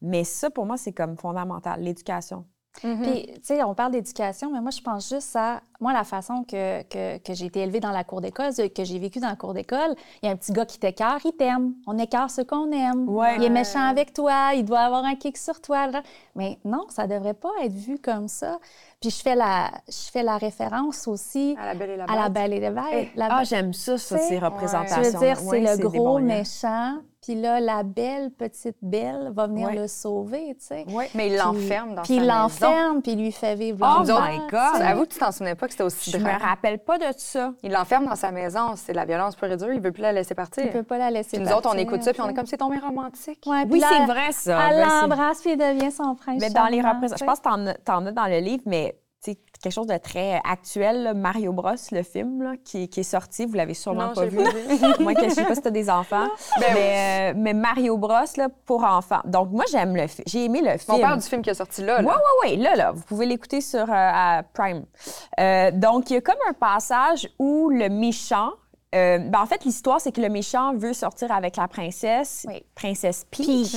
Mais ça, pour moi, c'est comme fondamental, l'éducation. Mm-hmm. Puis, tu sais, on parle d'éducation, mais moi, je pense juste à, moi, la façon que, que, que j'ai été élevée dans la cour d'école, que j'ai vécu dans la cour d'école. Il y a un petit gars qui t'écœure, il t'aime. On écarte ce qu'on aime. Il est méchant avec toi, il doit avoir un kick sur toi. Mais non, ça devrait pas être vu comme ça. Puis je fais la, je fais la référence aussi à la Belle et la Bête. À la Belle et la Bête. Ah, j'aime ça, ça, ces représentations. Je veux dire, c'est le gros méchant puis là, la belle petite belle va venir le sauver, tu sais. Oui, mais il l'enferme dans puis sa Puis il l'enferme, puis il lui fait vivre Oh my God! Avoue que tu t'en souvenais pas que c'était aussi Je me rappelle pas de ça. Il l'enferme dans sa maison. C'est de la violence pure et dure. Il veut plus la laisser partir. Il peut pas la laisser puis nous autres, on écoute ça, puis on est comme, c'est tombé romantique. Ouais, oui, c'est vrai, ça. Elle ben, l'embrasse, puis il devient son prince Mais dans les représentations... Je pense que t'en en as dans le livre, mais quelque chose de très actuel, Mario Bros, le film qui, est sorti. Vous l'avez sûrement pas vu. moi, je sais pas si tu as des enfants. Ben mais, euh, mais, Mario Bros là, pour enfants. Donc, moi, j'aime le film. J'ai aimé le film. On parle du film qui est sorti là. Oui, oui, oui. Là, là. Vous pouvez l'écouter sur euh, Prime. Euh, donc, il y a comme un passage où le méchant, ben, en fait, l'histoire, c'est que le méchant veut sortir avec la princesse, princesse Peach.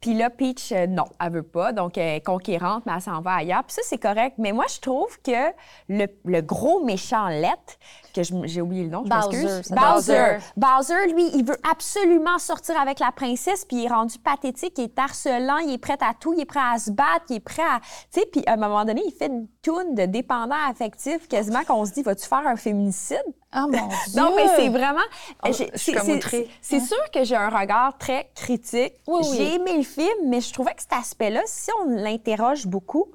Puis là, Peach, euh, non, elle veut pas. Donc, elle est conquérante, mais elle s'en va ailleurs. Puis ça, c'est correct. Mais moi, je trouve que le, le gros méchant lettre, que j'ai oublié le nom, je. Bowser. Bowser, lui, il veut absolument sortir avec la princesse, puis il est rendu pathétique, il est harcelant, il est prêt à tout, il est prêt à se battre, il est prêt à... Tu sais, puis à un moment donné, il fait une toune de dépendant affectif, quasiment qu'on se dit, vas-tu faire un féminicide? Ah mon Dieu! non, mais c'est vraiment. Oh, c'est sûr que j'ai un regard très critique. Oui, J'ai aimé le film, mais je trouvais que cet aspect-là, si on l'interroge beaucoup,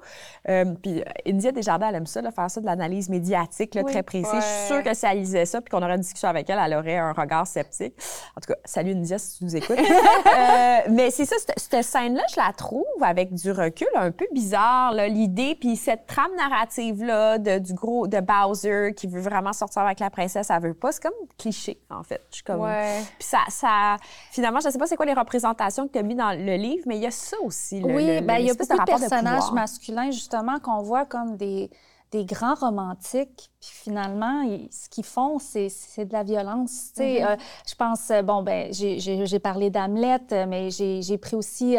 euh, puis euh, India Desjardins, elle aime ça, faire ça de l'analyse médiatique très précis. Je suis sûre que si elle lisait ça, puis qu'on aurait une discussion avec elle, elle aurait un regard sceptique. En tout cas, salut India si tu nous écoutes. euh, mais c'est ça, cette, scène-là, je la trouve avec du recul un peu bizarre, l'idée, puis cette trame narrative-là du gros de Bowser qui veut vraiment sortir avec la princesse, elle veut pas. C'est comme cliché, en fait. Je suis comme. Puis ça, ça. Finalement, je sais pas c'est quoi les représentations que tu as mis dans le livre, mais il y a ça aussi. Le, oui, bien, il y a beaucoup de personnages masculins, justement, qu'on voit comme des, des grands romantiques puis finalement, ce qu'ils font, c'est de la violence. Mm-hmm. Euh, je pense, euh, bon, ben, j'ai parlé d'Hamlet, euh, mais j'ai pris aussi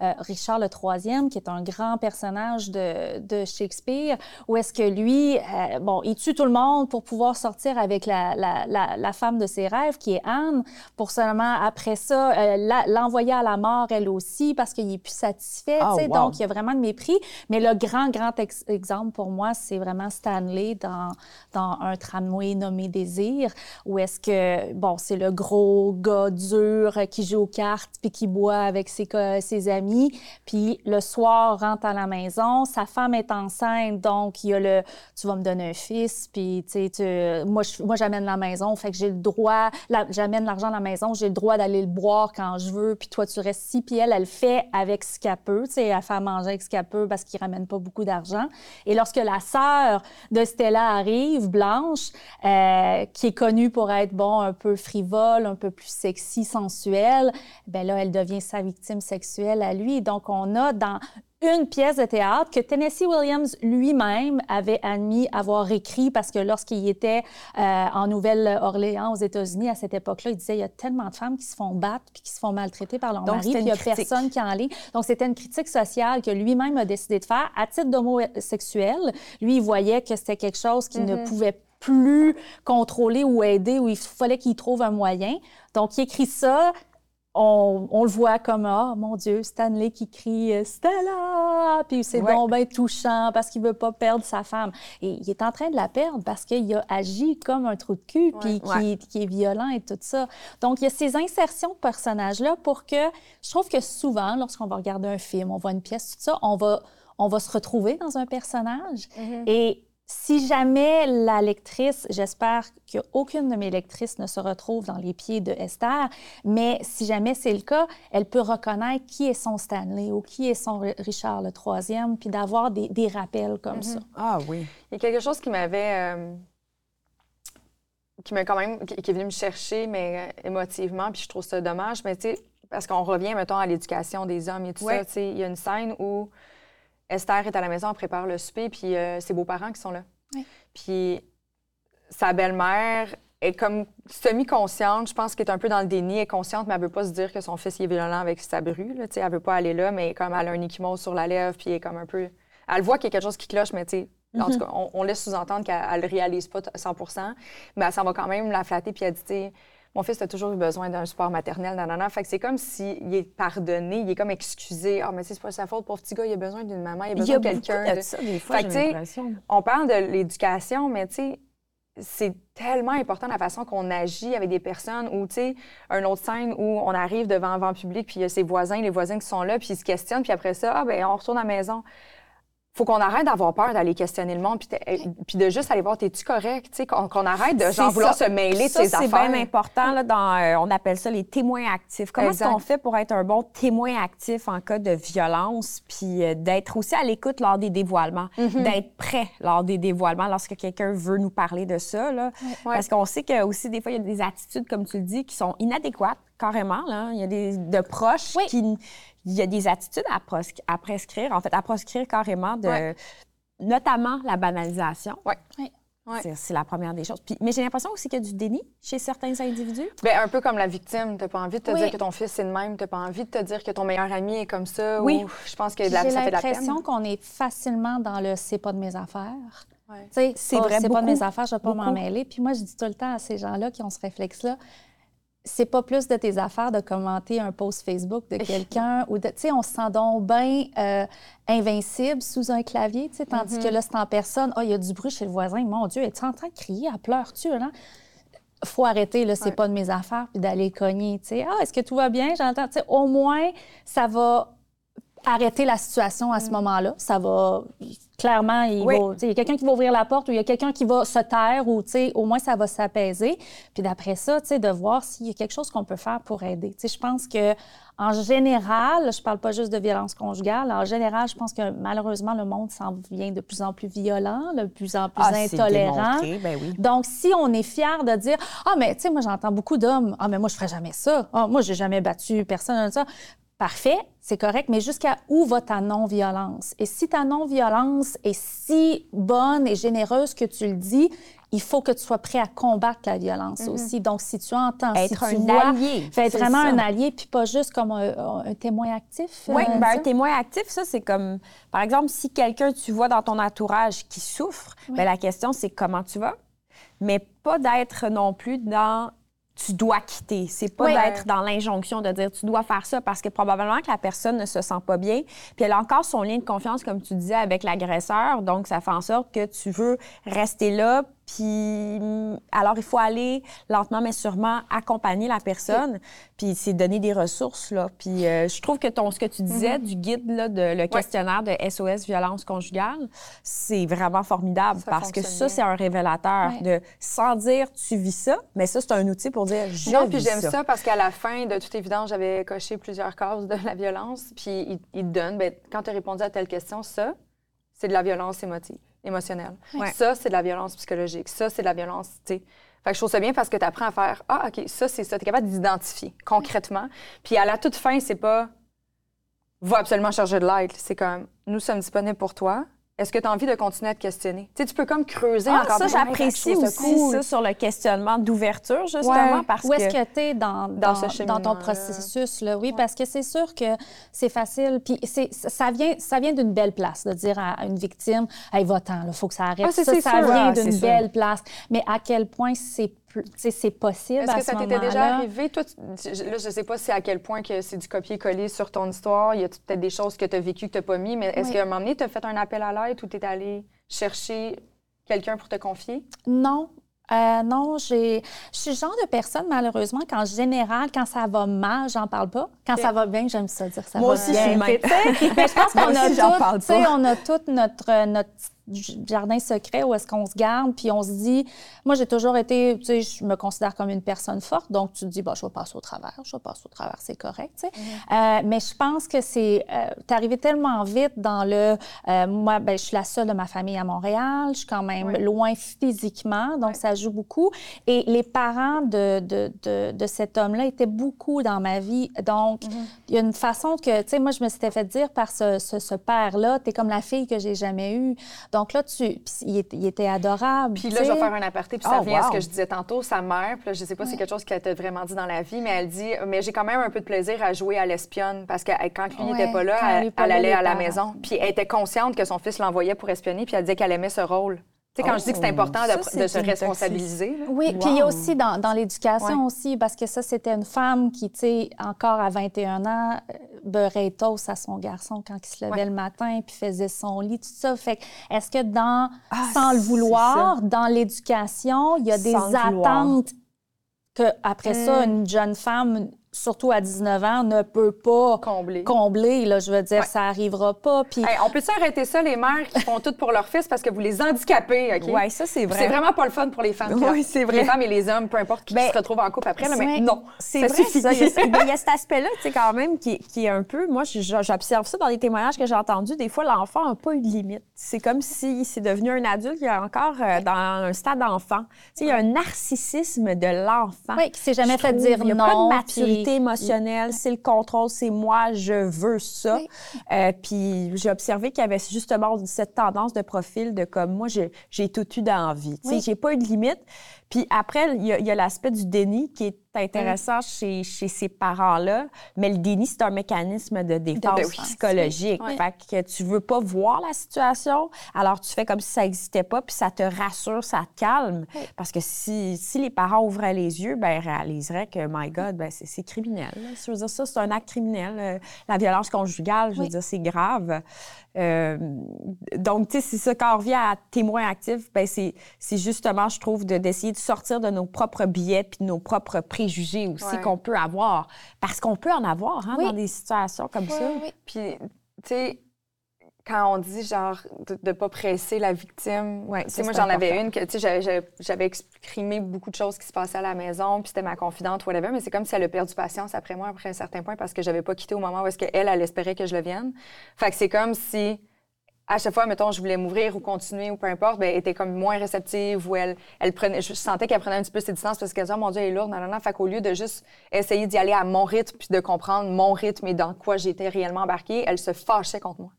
Richard le Troisième, qui est un grand personnage de, de Shakespeare, où est-ce que lui, bon, il tue tout le monde pour pouvoir sortir avec la, la, la, femme de ses rêves, qui est Anne, pour seulement, après ça, l'envoyer à la mort, elle aussi, parce qu'il est plus satisfait. Oh, Donc, il y a vraiment de mépris. Mais le grand, grand exemple pour moi, c'est vraiment Stanley dans dans un tramway nommé Désir, où est-ce que, bon, c'est le gros gars dur qui joue aux cartes puis qui boit avec ses, ses amis, puis le soir rentre à la maison, sa femme est enceinte, donc il y a le « tu vas me donner un fils », puis tu sais, moi, j'amène la maison, fait que j'ai le droit, j'amène l'argent à la maison, j'ai le droit d'aller le boire quand je veux, puis toi, tu restes ici, puis elle, elle fait avec ce qu'elle peut, tu sais, elle fait manger avec ce qu'elle peut parce qu'il ramène pas beaucoup d'argent. Et lorsque la sœur de Stella arrive, Blanche, euh, qui est connue pour être, bon, un peu frivole, un peu plus sexy, sensuelle, ben là, elle devient sa victime sexuelle à lui. Donc, on a dans une pièce de théâtre que Tennessee Williams lui-même avait admis avoir écrit parce que lorsqu'il était euh, en Nouvelle-Orléans aux États-Unis à cette époque-là, il disait il y a tellement de femmes qui se font battre puis qui se font maltraiter par leur mari, puis il n'y a personne qui en lit. Donc c'était une critique sociale que lui-même a décidé de faire à titre d'homosexuel. Lui, il voyait que c'était quelque chose qui ne mm-hmm. pouvait plus contrôler ou aider, où il fallait qu'il trouve un moyen. Donc, il écrit ça on, le voit comme ah mon Dieu Stanley qui crie euh, Stella! Puis c'est donc bien touchant parce qu'il veut pas perdre sa femme. Et il est en train de la perdre parce qu'il a agi comme un trou de cul puis qui, est violent et tout ça. Donc il y a ces insertions de personnages là pour que je trouve que souvent lorsqu'on va regarder un film on voit une pièce tout ça on va on va se retrouver dans un personnage. Mm-hmm. et si jamais la lectrice, j'espère qu'aucune de mes lectrices ne se retrouve dans les pieds de Esther, mais si jamais c'est le cas, elle peut reconnaître qui est son Stanley ou qui est son Richard le troisième, puis d'avoir des, rappels comme ça. Mm-hmm. Ah oui. Il y a quelque chose qui m'avait... Euh, qui m'a quand même... qui est venu me chercher, mais euh, émotivement, puis je trouve ça dommage, mais tu sais, parce qu'on revient, mettons, à l'éducation des hommes et tout ça, tu sais, il y a une scène où Esther est à la maison, elle prépare le souper, puis euh, ses beaux-parents qui sont là. Puis sa belle-mère est comme semi-consciente, je pense qu'elle est un peu dans le déni, elle est consciente, mais elle veut pas se dire que son fils est violent avec sa bru. Là, elle veut pas aller là, mais comme elle a un équimau sur la lèvre, puis elle est comme un peu... Elle voit qu'il y a quelque chose qui cloche, mais tu sais, en tout mhm. cas, on, laisse sous-entendre qu'elle ne réalise pas 100% mais elle s'en va quand même la flatter, puis elle dit, mon fils a toujours eu besoin d'un support maternel, nanana. Fait que c'est comme s'il est pardonné, il est comme excusé. Ah, oh, mais c'est pas sa faute, pauvre petit gars, il a besoin d'une maman, il a besoin de quelqu'un. De... Ça, des fois, on parle de l'éducation, mais tu sais, c'est tellement important la façon qu'on agit avec des personnes ou, tu sais, une autre scène où on arrive devant un vent public, puis il y a ses voisins, les voisins qui sont là, puis ils se questionnent, puis après ça, ah, ben on retourne à la maison faut qu'on arrête d'avoir peur d'aller questionner le monde, puis, puis de juste aller voir, t'es-tu correct? Qu'on, qu'on arrête de genre, vouloir se mêler de ses affaires. C'est bien important, là, dans, euh, on appelle ça les témoins actifs. Comment est-ce qu'on fait pour être un bon témoin actif en cas de violence, puis euh, d'être aussi à l'écoute lors des dévoilements, mm-hmm. d'être prêt lors des dévoilements lorsque quelqu'un veut nous parler de ça? Là. Parce qu'on sait que aussi des fois, il y a des attitudes, comme tu le dis, qui sont inadéquates carrément. Là. Il y a des de proches qui, il y a des attitudes à, à, prescrire, en fait, à proscrire carrément, de, notamment la banalisation. Oui. C'est la première des choses. mais j'ai l'impression aussi qu'il y a du déni chez certains individus. Bien, un peu comme la victime. Tu n'as pas envie de te dire que ton fils est de même. Tu n'as pas envie de te dire que ton meilleur ami est comme ça. Oui. je pense que la, ça fait de la peine. J'ai l'impression qu'on est facilement dans le c'est pas de mes affaires. Ouais. C'est vrai, c'est pas de mes affaires, je ne vais pas m'en mêler. Puis moi, je dis tout le temps à ces gens-là qui ont ce réflexe-là, c'est pas plus de tes affaires de commenter un post Facebook de quelqu'un ou de, tu sais, on se sent donc bien euh, invincible sous un clavier, tu sais, tandis que mm-hmm. là, c'est en personne, oh, il y a du bruit chez le voisin, mon Dieu, es-tu en train de crier, elle pleure-tu, là? faut arrêter, là, c'est pas de mes affaires, puis d'aller cogner, tu sais, ah, est-ce que tout va bien, j'entends, tu sais, au moins, ça va arrêter la situation à ce mm. moment-là. Ça va clairement, il, y a quelqu'un qui va ouvrir la porte ou il y a quelqu'un qui va se taire ou au moins ça va s'apaiser. Puis d'après ça, de voir s'il y a quelque chose qu'on peut faire pour aider. Je pense que en général, je parle pas juste de violence conjugale, en général, je pense que malheureusement, le monde s'en vient de plus en plus violent, de plus en plus ah, intolérant. Ben oui. Donc, si on est fier de dire Ah, mais tu sais, moi, j'entends beaucoup d'hommes, Ah, mais moi, je ferais jamais ça. Ah, moi, j'ai jamais battu personne. Ça. Parfait, c'est correct, mais jusqu'à où va ta non-violence? Et si ta non-violence est si bonne et généreuse que tu le dis, il faut que tu sois prêt à combattre la violence mm-hmm. aussi. Donc, si tu entends, être si tu un allié, être vraiment un allié, puis pas juste comme un, témoin actif. Oui, euh, ben, un témoin actif, ça, c'est comme, par exemple, si quelqu'un tu vois dans ton entourage qui souffre, ben, la question, c'est comment tu vas, mais pas d'être non plus dans tu dois quitter. C'est pas d'être dans l'injonction de dire tu dois faire ça parce que probablement que la personne ne se sent pas bien. Puis elle a encore son lien de confiance, comme tu disais, avec l'agresseur. Donc, ça fait en sorte que tu veux rester là puis, alors, il faut aller lentement, mais sûrement accompagner la personne. Puis, c'est donner des ressources, là. Puis, euh, je trouve que ton, ce que tu disais mm-hmm. du guide, là, de, le questionnaire de SOS violence conjugale, c'est vraiment formidable parce que ça, c'est un révélateur de, sans dire tu vis ça, mais ça, c'est un outil pour dire je non, puis j'aime ça. parce qu'à la fin, de toute évidence, j'avais coché plusieurs causes de la violence. Puis, il, il te donne, bien, quand tu as répondu à telle question, ça, c'est de la violence émotive émotionnelle. Ça, c'est de la violence psychologique. Ça, c'est de la violence, tu sais. Fait que je trouve ça bien parce que tu apprends à faire Ah, OK, ça, c'est ça. Tu es capable d'identifier concrètement. Puis à la toute fin, c'est pas va absolument charger de l'aide. C'est comme nous sommes disponibles pour toi est-ce que tu as envie de continuer à te questionner? Tu, sais, tu peux comme creuser ah, encore ça, j'apprécie aussi ça sur le questionnement d'ouverture, justement, parce Où est-ce que tu es dans, dans, dans, ton processus? Là? Oui, parce que c'est sûr que c'est facile. Puis ça vient, ça vient d'une belle place de dire à une victime, « Hey, va-t'en, il faut que ça arrête. Ah, ça, ça vient ah, d'une belle place. Mais à quel point c'est c'est possible Est-ce que ça t'était déjà arrivé? Toi, là, je sais pas si à quel point que c'est du copier-coller sur ton histoire. Il y a peut-être des choses que tu as vécues que tu n'as pas mis, mais est-ce qu'à un moment donné, tu as fait un appel à l'aide ou tu es allé chercher quelqu'un pour te confier? Non, euh, non, je suis le genre de personne, malheureusement, qu'en général, quand ça va mal, j'en parle pas. Quand ça va bien, j'aime ça dire ça Moi aussi, bien. Je suis mais je pense qu'on a, tout, on a toute notre, notre jardin secret où est-ce qu'on se garde, puis on se dit, moi j'ai toujours été, tu sais, je me considère comme une personne forte, donc tu te dis, bah, je vais passer au travers, je vais passer au travers, c'est correct, tu sais. Mm-hmm. euh, mais je pense que c'est, euh, arrivé tellement vite dans le, euh, moi, ben, je suis la seule de ma famille à Montréal, je suis quand même loin physiquement, donc ça joue beaucoup. Et les parents de, de, de, de cet homme-là étaient beaucoup dans ma vie, donc mm-hmm. il y a une façon que, tu sais, moi je me suis fait dire par ce, ce, ce père-là, tu es comme la fille que j'ai jamais eue. Donc là, tu, il, était, adorable. Puis là, je vais faire un aparté, puis ça vient oh, à ce que je disais tantôt. Sa mère, puis là, je sais pas si c'est quelque chose qu'elle t'a vraiment dit dans la vie, mais elle dit Mais j'ai quand même un peu de plaisir à jouer à l'espionne parce que quand lui n'était pas là, elle, allait à la maison. Puis elle était consciente que son fils l'envoyait pour espionner, puis elle disait qu'elle aimait ce rôle. Tu sais, quand je dis que c'est oh, important de, se responsabiliser. Oui, puis il y a aussi dans, dans l'éducation aussi, parce que ça, c'était une femme qui, tu sais, encore à 21 ans, euh, beurrait toast à son garçon quand il se levait le matin, puis faisait son lit, tout ça. Fait est-ce que dans, ah, sans le vouloir, dans l'éducation, il y a des attentes que après ça, hum. une jeune femme surtout à 19 ans, ne peut pas combler. combler là, je veux dire, ça arrivera pas. Puis... on peut s'arrêter ça, les mères qui font tout pour leur fils parce que vous les handicapez, OK? Oui, ça, c'est vrai. C'est vraiment pas le fun pour les femmes. Oui, c'est vrai. Les femmes et les hommes, peu importe qui ben, se retrouvent en couple après, là, mais non, c'est vrai, ça. Il y, a, il y a cet aspect-là, tu sais, quand même, qui, qui, est un peu... Moi, j'observe ça dans les témoignages que j'ai entendus. Des fois, l'enfant n'a pas eu de limite. C'est comme si c'est devenu un adulte qui est encore euh, dans un stade d'enfant. Tu sais, il y a un narcissisme de l'enfant. Oui, qui s'est jamais fait dire non. Il n'y a pas de maturité côté émotionnel, c'est le contrôle, c'est moi, je veux ça. Euh, puis j'ai observé qu'il y avait justement cette tendance de profil de comme moi, j'ai tout eu d'envie. J'ai pas eu de limite. Puis après, il y a, l'aspect du déni qui est intéressant chez, chez, ces parents-là, mais le déni, c'est un mécanisme de défense psychologique. Fait que tu veux pas voir la situation, alors tu fais comme si ça n'existait pas, puis ça te rassure, ça te calme. Parce que si, si, les parents ouvraient les yeux, ben ils réaliseraient que, my God, ben c'est criminel. Je veux dire, ça, c'est un acte criminel. Euh, la violence conjugale, je veux dire, c'est grave. Euh, donc, tu sais, c'est ça, quand on revient à témoin actif, ben c'est justement, je trouve, d'essayer de, sortir de nos propres biais puis de nos propres préjugés aussi qu'on peut avoir. Parce qu'on peut en avoir hein, dans des situations comme ça. Puis, tu sais, quand on dit genre de ne pas presser la victime, ouais, moi j'en avais une que tu sais j'avais exprimé beaucoup de choses qui se passaient à la maison, puis c'était ma confidente whatever, mais c'est comme si elle a perdu patience après moi après un certain point parce que j'avais pas quitté au moment où est-ce qu'elle elle espérait que je le vienne. Fait que c'est comme si à chaque fois, mettons, je voulais m'ouvrir ou continuer ou peu importe, ben, elle était comme moins réceptive ou elle, elle prenait, je sentais qu'elle prenait un petit peu ses distances parce qu'elle disait, oh mon Dieu, elle est lourde, non, non, non. Fait qu'au lieu de juste essayer d'y aller à mon rythme puis de comprendre mon rythme et dans quoi j'étais réellement embarquée, elle se fâchait contre moi.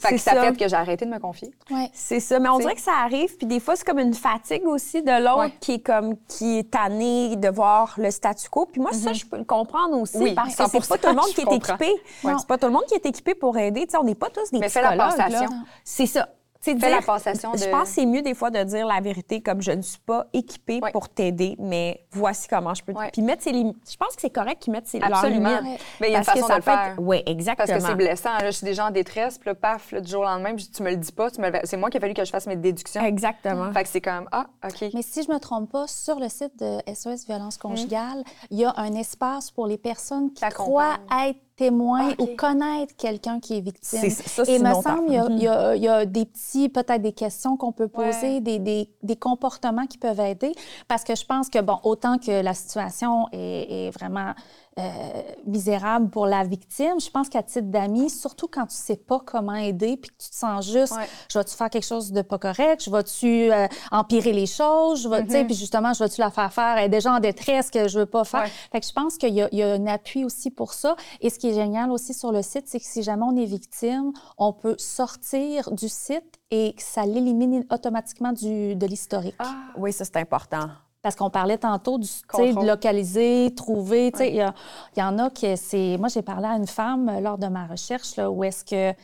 Fait que ça, fait que j'ai arrêté de me confier. Ouais. C'est ça. Mais on dirait que ça arrive, puis des fois, c'est comme une fatigue aussi de l'autre qui est comme qui est tanné de voir le statu quo. Puis moi, ça, mm-hmm. je peux le comprendre aussi. Oui, parce que c'est pas tout le monde qui est équipé. C'est pas tout le monde qui est équipé pour aider. sais, on n'est pas tous des Mais psychologues. Mais fais la C'est ça. Fais la passation de... Je pense que c'est mieux des fois de dire la vérité comme je ne suis pas équipée pour t'aider, mais voici comment je peux. Puis mettre ses limites. Je pense que c'est correct qu'ils mettent ses Absolument. limites. Mais il y a une façon de le faire. Oui, exactement. Parce que c'est blessant. Là, je suis déjà en détresse, puis là, paf, du jour au lendemain, tu me le dis pas. C'est moi qui a fallu que je fasse mes déductions. Exactement. Fait que c'est comme ah, OK. Mais si je me trompe pas, sur le site de SOS Violence conjugale, il y a un espace pour les personnes qui croient être témoin ou connaître quelqu'un qui est victime. Et il me semble, il y, a, il y a des petits, peut-être des questions qu'on peut poser, des, des, des, comportements qui peuvent aider. Parce que je pense que, bon, autant que la situation est, est vraiment euh, misérable pour la victime. Je pense qu'à titre d'amis, surtout quand tu sais pas comment aider puis que tu te sens juste, je vais-tu faire quelque chose de pas correct? Je vais-tu euh, empirer les choses? Je vais, mm puis justement, je vais-tu la faire faire? Elle est déjà en détresse que je veux pas faire. Fait que je pense qu'il y, y, a un appui aussi pour ça. Et ce qui est génial aussi sur le site, c'est que si jamais on est victime, on peut sortir du site et ça l'élimine automatiquement du, de l'historique. Ah. Oui, ça, c'est important. Parce qu'on parlait tantôt du, de localiser, trouver. Il y, y, en a qui c'est. Moi, j'ai parlé à une femme euh, lors de ma recherche là, où est-ce que.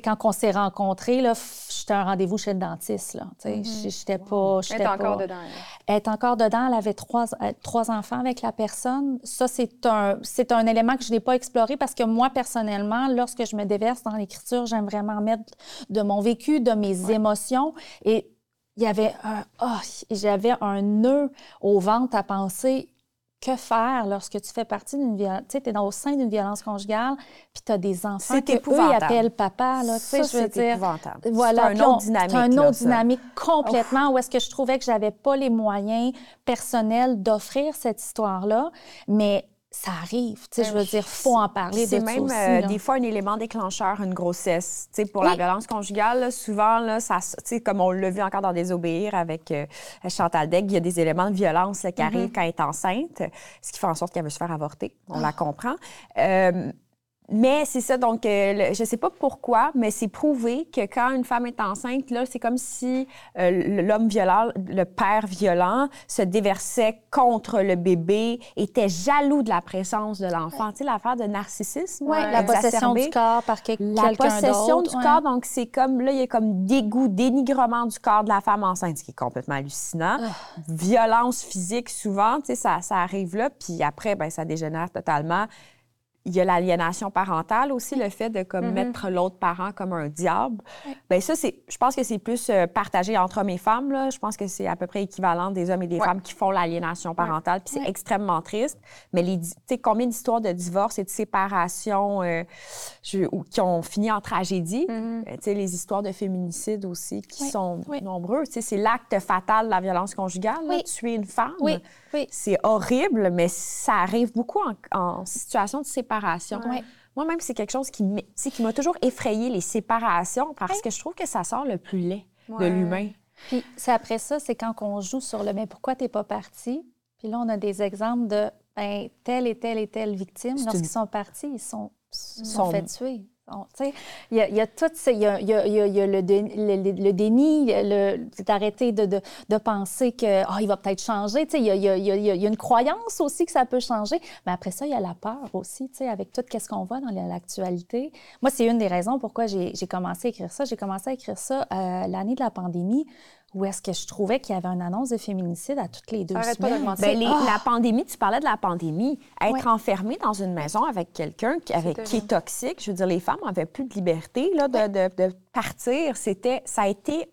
quand on s'est rencontrés, j'étais à un rendez-vous chez le dentiste. Là. J'étais pas. Elle est encore dedans. Elle est encore dedans. Elle avait trois, euh, trois enfants avec la personne. Ça, c'est un, c'est un élément que je n'ai pas exploré parce que moi, personnellement, lorsque je me déverse dans l'écriture, j'aime vraiment mettre de mon vécu, de mes émotions. Et il y avait un oh, j'avais un nœud au ventre à penser que faire lorsque tu fais partie d'une violence, tu sais, es dans, au sein d'une violence conjugale, puis tu as des enfants que eux, ils appellent papa, là, tu sais, je veux dire. Voilà, c'est un autre dynamique. C'est un autre dynamique complètement, où est-ce que je trouvais que j'avais pas les moyens personnels d'offrir cette histoire-là, mais ça arrive. Tu sais, je veux dire, faut en parler C'est même euh, des fois un élément déclencheur, une grossesse. Tu sais, pour la violence conjugale, souvent, là, ça, tu sais, comme on l'a vu encore dans Désobéir avec euh, Chantal Degg, il y a des éléments de violence qui mm-hmm. arrivent quand elle est enceinte, ce qui fait en sorte qu'elle veut se faire avorter. On la ah. comprend. Euh, mais c'est ça, donc euh, je sais pas pourquoi, mais c'est prouvé que quand une femme est enceinte, là, c'est comme si euh, l'homme violent, le père violent, se déversait contre le bébé, était jaloux de la présence de l'enfant. Tu sais, l'affaire de narcissisme. Oui, la possession du corps par quelqu'un La possession du corps, donc c'est comme, là, il y a comme dégoût, dénigrement du corps de la femme enceinte, ce qui est complètement hallucinant. Ah. Violence physique, souvent, tu sais, ça, ça arrive là, puis après, ben ça dégénère totalement il y a l'aliénation parentale aussi, le fait de comme, mm-hmm. mettre l'autre parent comme un diable. Bien, ça, c'est, je pense que c'est plus euh, partagé entre hommes et femmes. Là. Je pense que c'est à peu près équivalent des hommes et des femmes qui font l'aliénation parentale. Puis c'est extrêmement triste. Mais les, combien d'histoires de divorce et de séparation euh, qui ont fini en tragédie? Ben, sais, les histoires de féminicide aussi qui sont nombreux. C'est l'acte fatal de la violence conjugale, tuer une femme. C'est horrible, mais ça arrive beaucoup en, situation de séparation. Moi-même, c'est quelque chose qui m'a toujours effrayé, les séparations, parce que je trouve que ça sort le plus laid de l'humain. Puis c'est après ça, c'est quand on joue sur le « mais pourquoi t'es pas parti? » Puis là, on a des exemples de ben, telle et telle et telle victime, lorsqu'ils sont partis, ils sont, sont fait tuer. Il y, a, tout il y a, le, déni, le, d'arrêter de, penser que oh, il va peut-être changer. Il y, a, une croyance aussi que ça peut changer. Mais après ça, il y a la peur aussi, avec tout ce qu'on voit dans l'actualité. Moi, c'est une des raisons pourquoi j'ai commencé à écrire ça. J'ai commencé à écrire ça euh, l'année de la pandémie où est-ce que je trouvais qu'il y avait une annonce de féminicide à toutes les deux semaines? Ben, ah! La pandémie, tu parlais de la pandémie. Être enfermée dans une maison avec quelqu'un qui, avec, qui est toxique, je veux dire, les femmes n'avaient plus de liberté là, de, de, partir. C'était, ça a été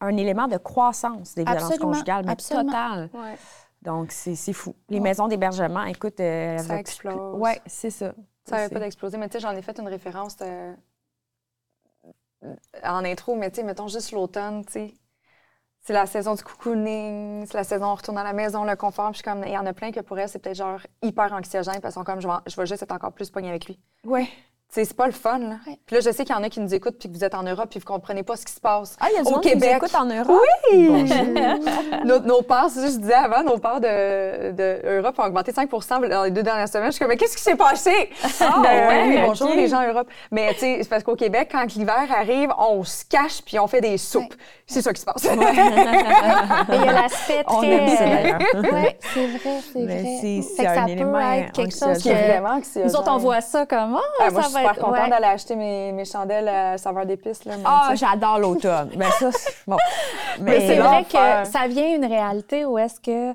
un élément de croissance des violences conjugales, mais total. Donc, c'est fou. Les maisons d'hébergement, écoute... Euh, ça explose. Oui, c'est ça. Ça n'avait pas d'exploser. Mais tu sais, j'en ai fait une référence en intro, mais tu sais, mettons juste l'automne, tu sais c'est la saison du cocooning, c'est la saison on retourne à la maison, le confort. Puis comme, il y en a plein que pour elles, c'est peut-être genre hyper anxiogène parce qu'on comme, je je vais juste être encore plus pognée avec lui. Oui c'est pas le fun, là. Puis là, je sais qu'il y en a qui nous écoutent puis que vous êtes en Europe puis vous comprenez pas ce qui se passe. Ah, il y a du au Québec. qui nous en Europe? Oui! nos, nos parts, c'est je disais avant, nos parts de, de Europe ont augmenté 5% dans les deux dernières semaines. Je suis comme, mais qu'est-ce qui s'est passé? Ah, ben, bonjour les gens en Europe. Mais tu sais, c'est parce qu'au Québec, quand l'hiver arrive, on se cache puis on fait des soupes. C'est ça qui se passe. il y a l'aspect très... Oui, c'est vrai, c'est vrai. C'est un élément quelque chose qui est vraiment Nous autres, on voit ça comme, ah, ça suis super contente d'aller acheter mes, mes chandelles à saveur d'épices. Ah, j'adore l'automne. mais ça, bon. Mais, c'est vrai que ça vient une réalité où est-ce que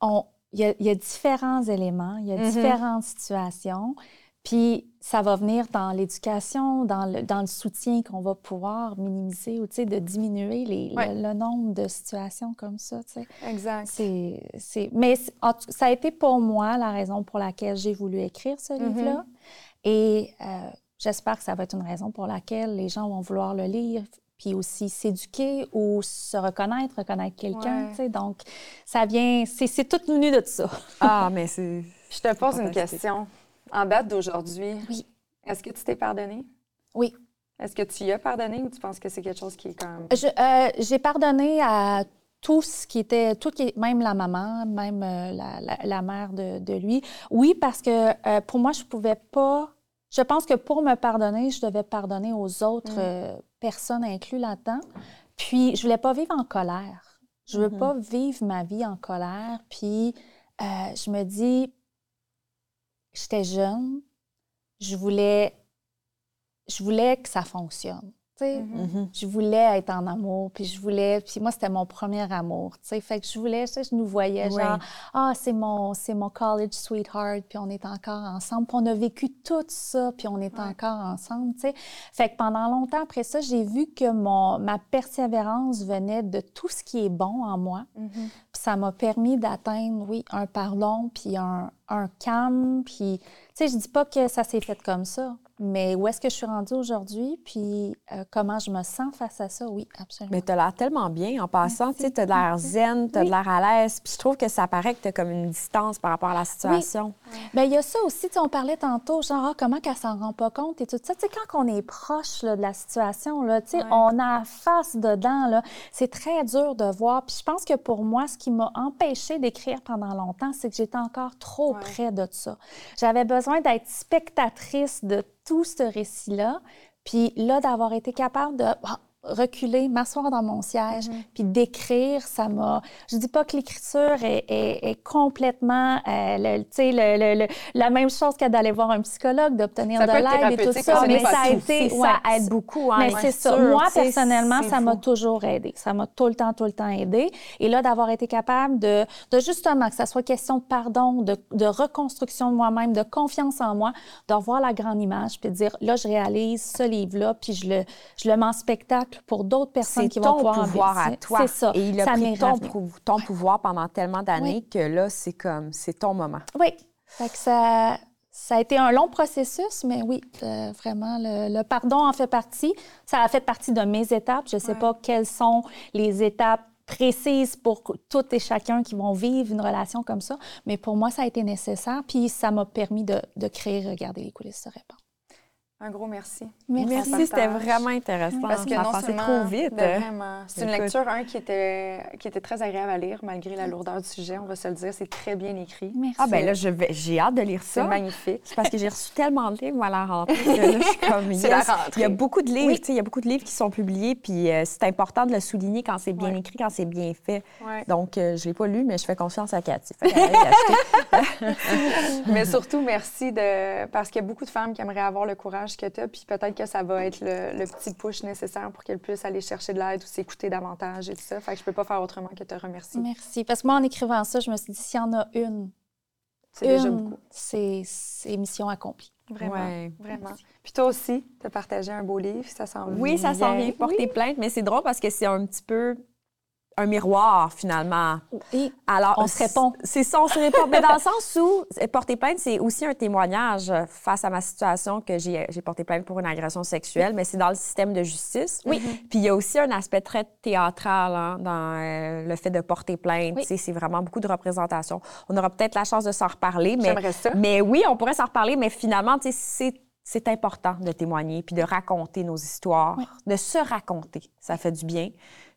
on, il y, a différents éléments, il y a mm-hmm. différentes situations, puis ça va venir dans l'éducation, dans le, dans le soutien qu'on va pouvoir minimiser ou de diminuer les, le, nombre de situations comme ça. Exact. C'est, mais ça a été pour moi la raison pour laquelle j'ai voulu écrire ce mm-hmm. livre-là. Et euh, j'espère que ça va être une raison pour laquelle les gens vont vouloir le lire, puis aussi s'éduquer ou se reconnaître, reconnaître quelqu'un. Donc, ça vient, c'est tout venu de ça. ah, mais c'est. Je te pose une question. En date d'aujourd'hui, oui. est-ce que tu t'es pardonné? Oui. Est-ce que tu y as pardonné ou tu penses que c'est quelque chose qui est comme. Euh, j'ai pardonné à tout ce qui était, tout qui, même la maman, même euh, la, la, mère de, de, lui. Oui, parce que euh, pour moi, je pouvais pas. Je pense que pour me pardonner, je devais pardonner aux autres mm. euh, personnes incluses là-dedans. Puis, je voulais pas vivre en colère. Je veux mm-hmm. pas vivre ma vie en colère. Puis, je me dis, j'étais jeune, je voulais, je voulais que ça fonctionne. Mm-hmm. Je voulais être en amour, puis je voulais... Puis moi, c'était mon premier amour, tu sais. Fait que je voulais, je nous voyais genre, ah, c'est mon, c'est mon college sweetheart, puis on est encore ensemble. Puis on a vécu tout ça, puis on est encore ensemble, tu sais. Fait que pendant longtemps après ça, j'ai vu que mon, ma persévérance venait de tout ce qui est bon en moi. Mm-hmm. Puis ça m'a permis d'atteindre, oui, un pardon, puis un, un calme, puis... Tu sais, je dis pas que ça s'est fait comme ça. Mais où est-ce que je suis rendue aujourd'hui, puis euh, comment je me sens face à ça, oui, absolument. Mais tu as l'air tellement bien en passant, tu sais, as l'air zen, tu as l'air à l'aise, puis je trouve que ça paraît que tu as comme une distance par rapport à la situation. Oui. Bien, il y a ça aussi, tu on parlait tantôt, genre, ah, comment qu'elle s'en rend pas compte et tout ça. Tu sais, quand on est proche là, de la situation, là, tu sais, on a face dedans, là, c'est très dur de voir. Puis je pense que pour moi, ce qui m'a empêché d'écrire pendant longtemps, c'est que j'étais encore trop près de ça. J'avais besoin d'être spectatrice de tout ce récit-là. Puis là, d'avoir été capable de reculer, m'asseoir dans mon siège, mm-hmm. puis d'écrire, ça m'a... Je dis pas que l'écriture est, est, complètement, euh, le, le, la même chose que d'aller voir un psychologue, d'obtenir de l'aide et tout ça, mais ça a été... ça aide beaucoup, hein, Mais c'est ça. Moi, personnellement, ça m'a toujours aidé. Ça m'a tout le temps, tout le temps aidé. Et là, d'avoir été capable de, de justement, que ça soit question de pardon, de, de reconstruction de moi-même, de confiance en moi, de revoir la grande image, puis de dire, là, je réalise ce livre-là, puis je le, je le mets en spectacle pour d'autres personnes qui vont pouvoir pouvoir à toi. C'est ça. Et il a pris ton, ton pouvoir pendant tellement d'années que là, c'est comme, c'est ton moment. Oui. Fait que ça, ça a été un long processus, mais oui, euh, vraiment, le, pardon en fait partie. Ça a fait partie de mes étapes. Je ne sais pas quelles sont les étapes précises pour toutes et chacun qui vont vivre une relation comme ça, mais pour moi, ça a été nécessaire, puis ça m'a permis de, de créer Regarder les coulisses se répandre. Un gros merci. Merci, c'était vraiment intéressant. Parce que non seulement, trop vite. ben, vraiment. C'est une lecture, un, qui était, qui était très agréable à lire, malgré la lourdeur du sujet, on va se le dire. C'est très bien écrit. Merci. Ah ben là, je vais- j'ai hâte de lire C'est ça. magnifique. C'est parce que j'ai reçu tellement de livres à la rentrée que là, je suis comme C'est la yes. rentrée. Il y a beaucoup de livres, Oui. tu sais, il y a beaucoup de livres qui sont publiés, puis euh, c'est important de le souligner quand c'est bien Ouais. écrit, quand c'est bien fait. Ouais. Donc, euh, je l'ai pas lu, mais je fais confiance à Cathy. Mais surtout, merci de. Parce qu'il y a beaucoup de femmes qui aimeraient avoir le courage que tu as, puis peut-être que ça va être le, le petit push nécessaire pour qu'elles puissent aller chercher de l'aide ou s'écouter davantage et tout ça. Fait que je peux pas faire autrement que te remercier. Merci. Parce que moi, en écrivant ça, je me suis dit, s'il y en a une, C'est déjà une, beaucoup. c'est mission accomplie. Vraiment. Ouais. Vraiment. Puis toi aussi, tu as partagé un beau livre, ça s'en vient. Oui, ça s'en vient porter plainte, mais c'est drôle parce que c'est un petit peu un miroir, finalement. Et Alors, On se répond. C'est ça, on se répond. Mais dans le sens où porter plainte, c'est aussi un témoignage face à ma situation que j'ai porté plainte pour une agression sexuelle, mais c'est dans le système de justice. Oui. Puis il y a aussi un aspect très théâtral hein, dans euh, le fait de porter plainte. Oui. C'est vraiment beaucoup de représentation. On aura peut-être la chance de s'en reparler, mais, ça. mais oui, on pourrait s'en reparler, mais finalement, c'est c'est important de témoigner puis de raconter nos histoires, Oui. de se raconter. Ça fait du bien.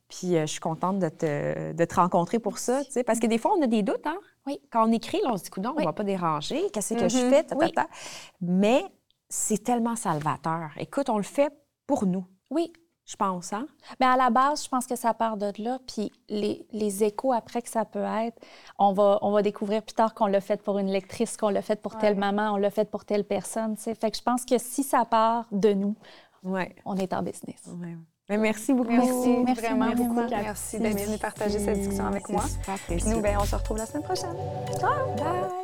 Puis euh, je suis contente de te, de te rencontrer pour ça, tu sais, parce que des fois, on a des doutes, hein? Oui. Quand on écrit, là, on se dit, non, on Oui. va pas déranger, qu'est-ce que je Mhm. fais? Ta, ta, Oui. ta? Mais c'est tellement salvateur. Écoute, on le fait pour nous, oui, je pense, hein? Mais à la base, je pense que ça part de là. Puis les, les échos après que ça peut être, on va, on va découvrir plus tard qu'on l'a fait pour une lectrice, qu'on l'a fait pour telle Ouais. maman, on l'a fait pour telle personne. tu sais. Fait que je pense que si ça part de nous, Oui. on est en business. Mais merci beaucoup. Merci, Merci vraiment énormément. beaucoup. Merci d'être venu partager cette discussion avec moi. super Puis nous, ben, on se retrouve la semaine prochaine. Bye.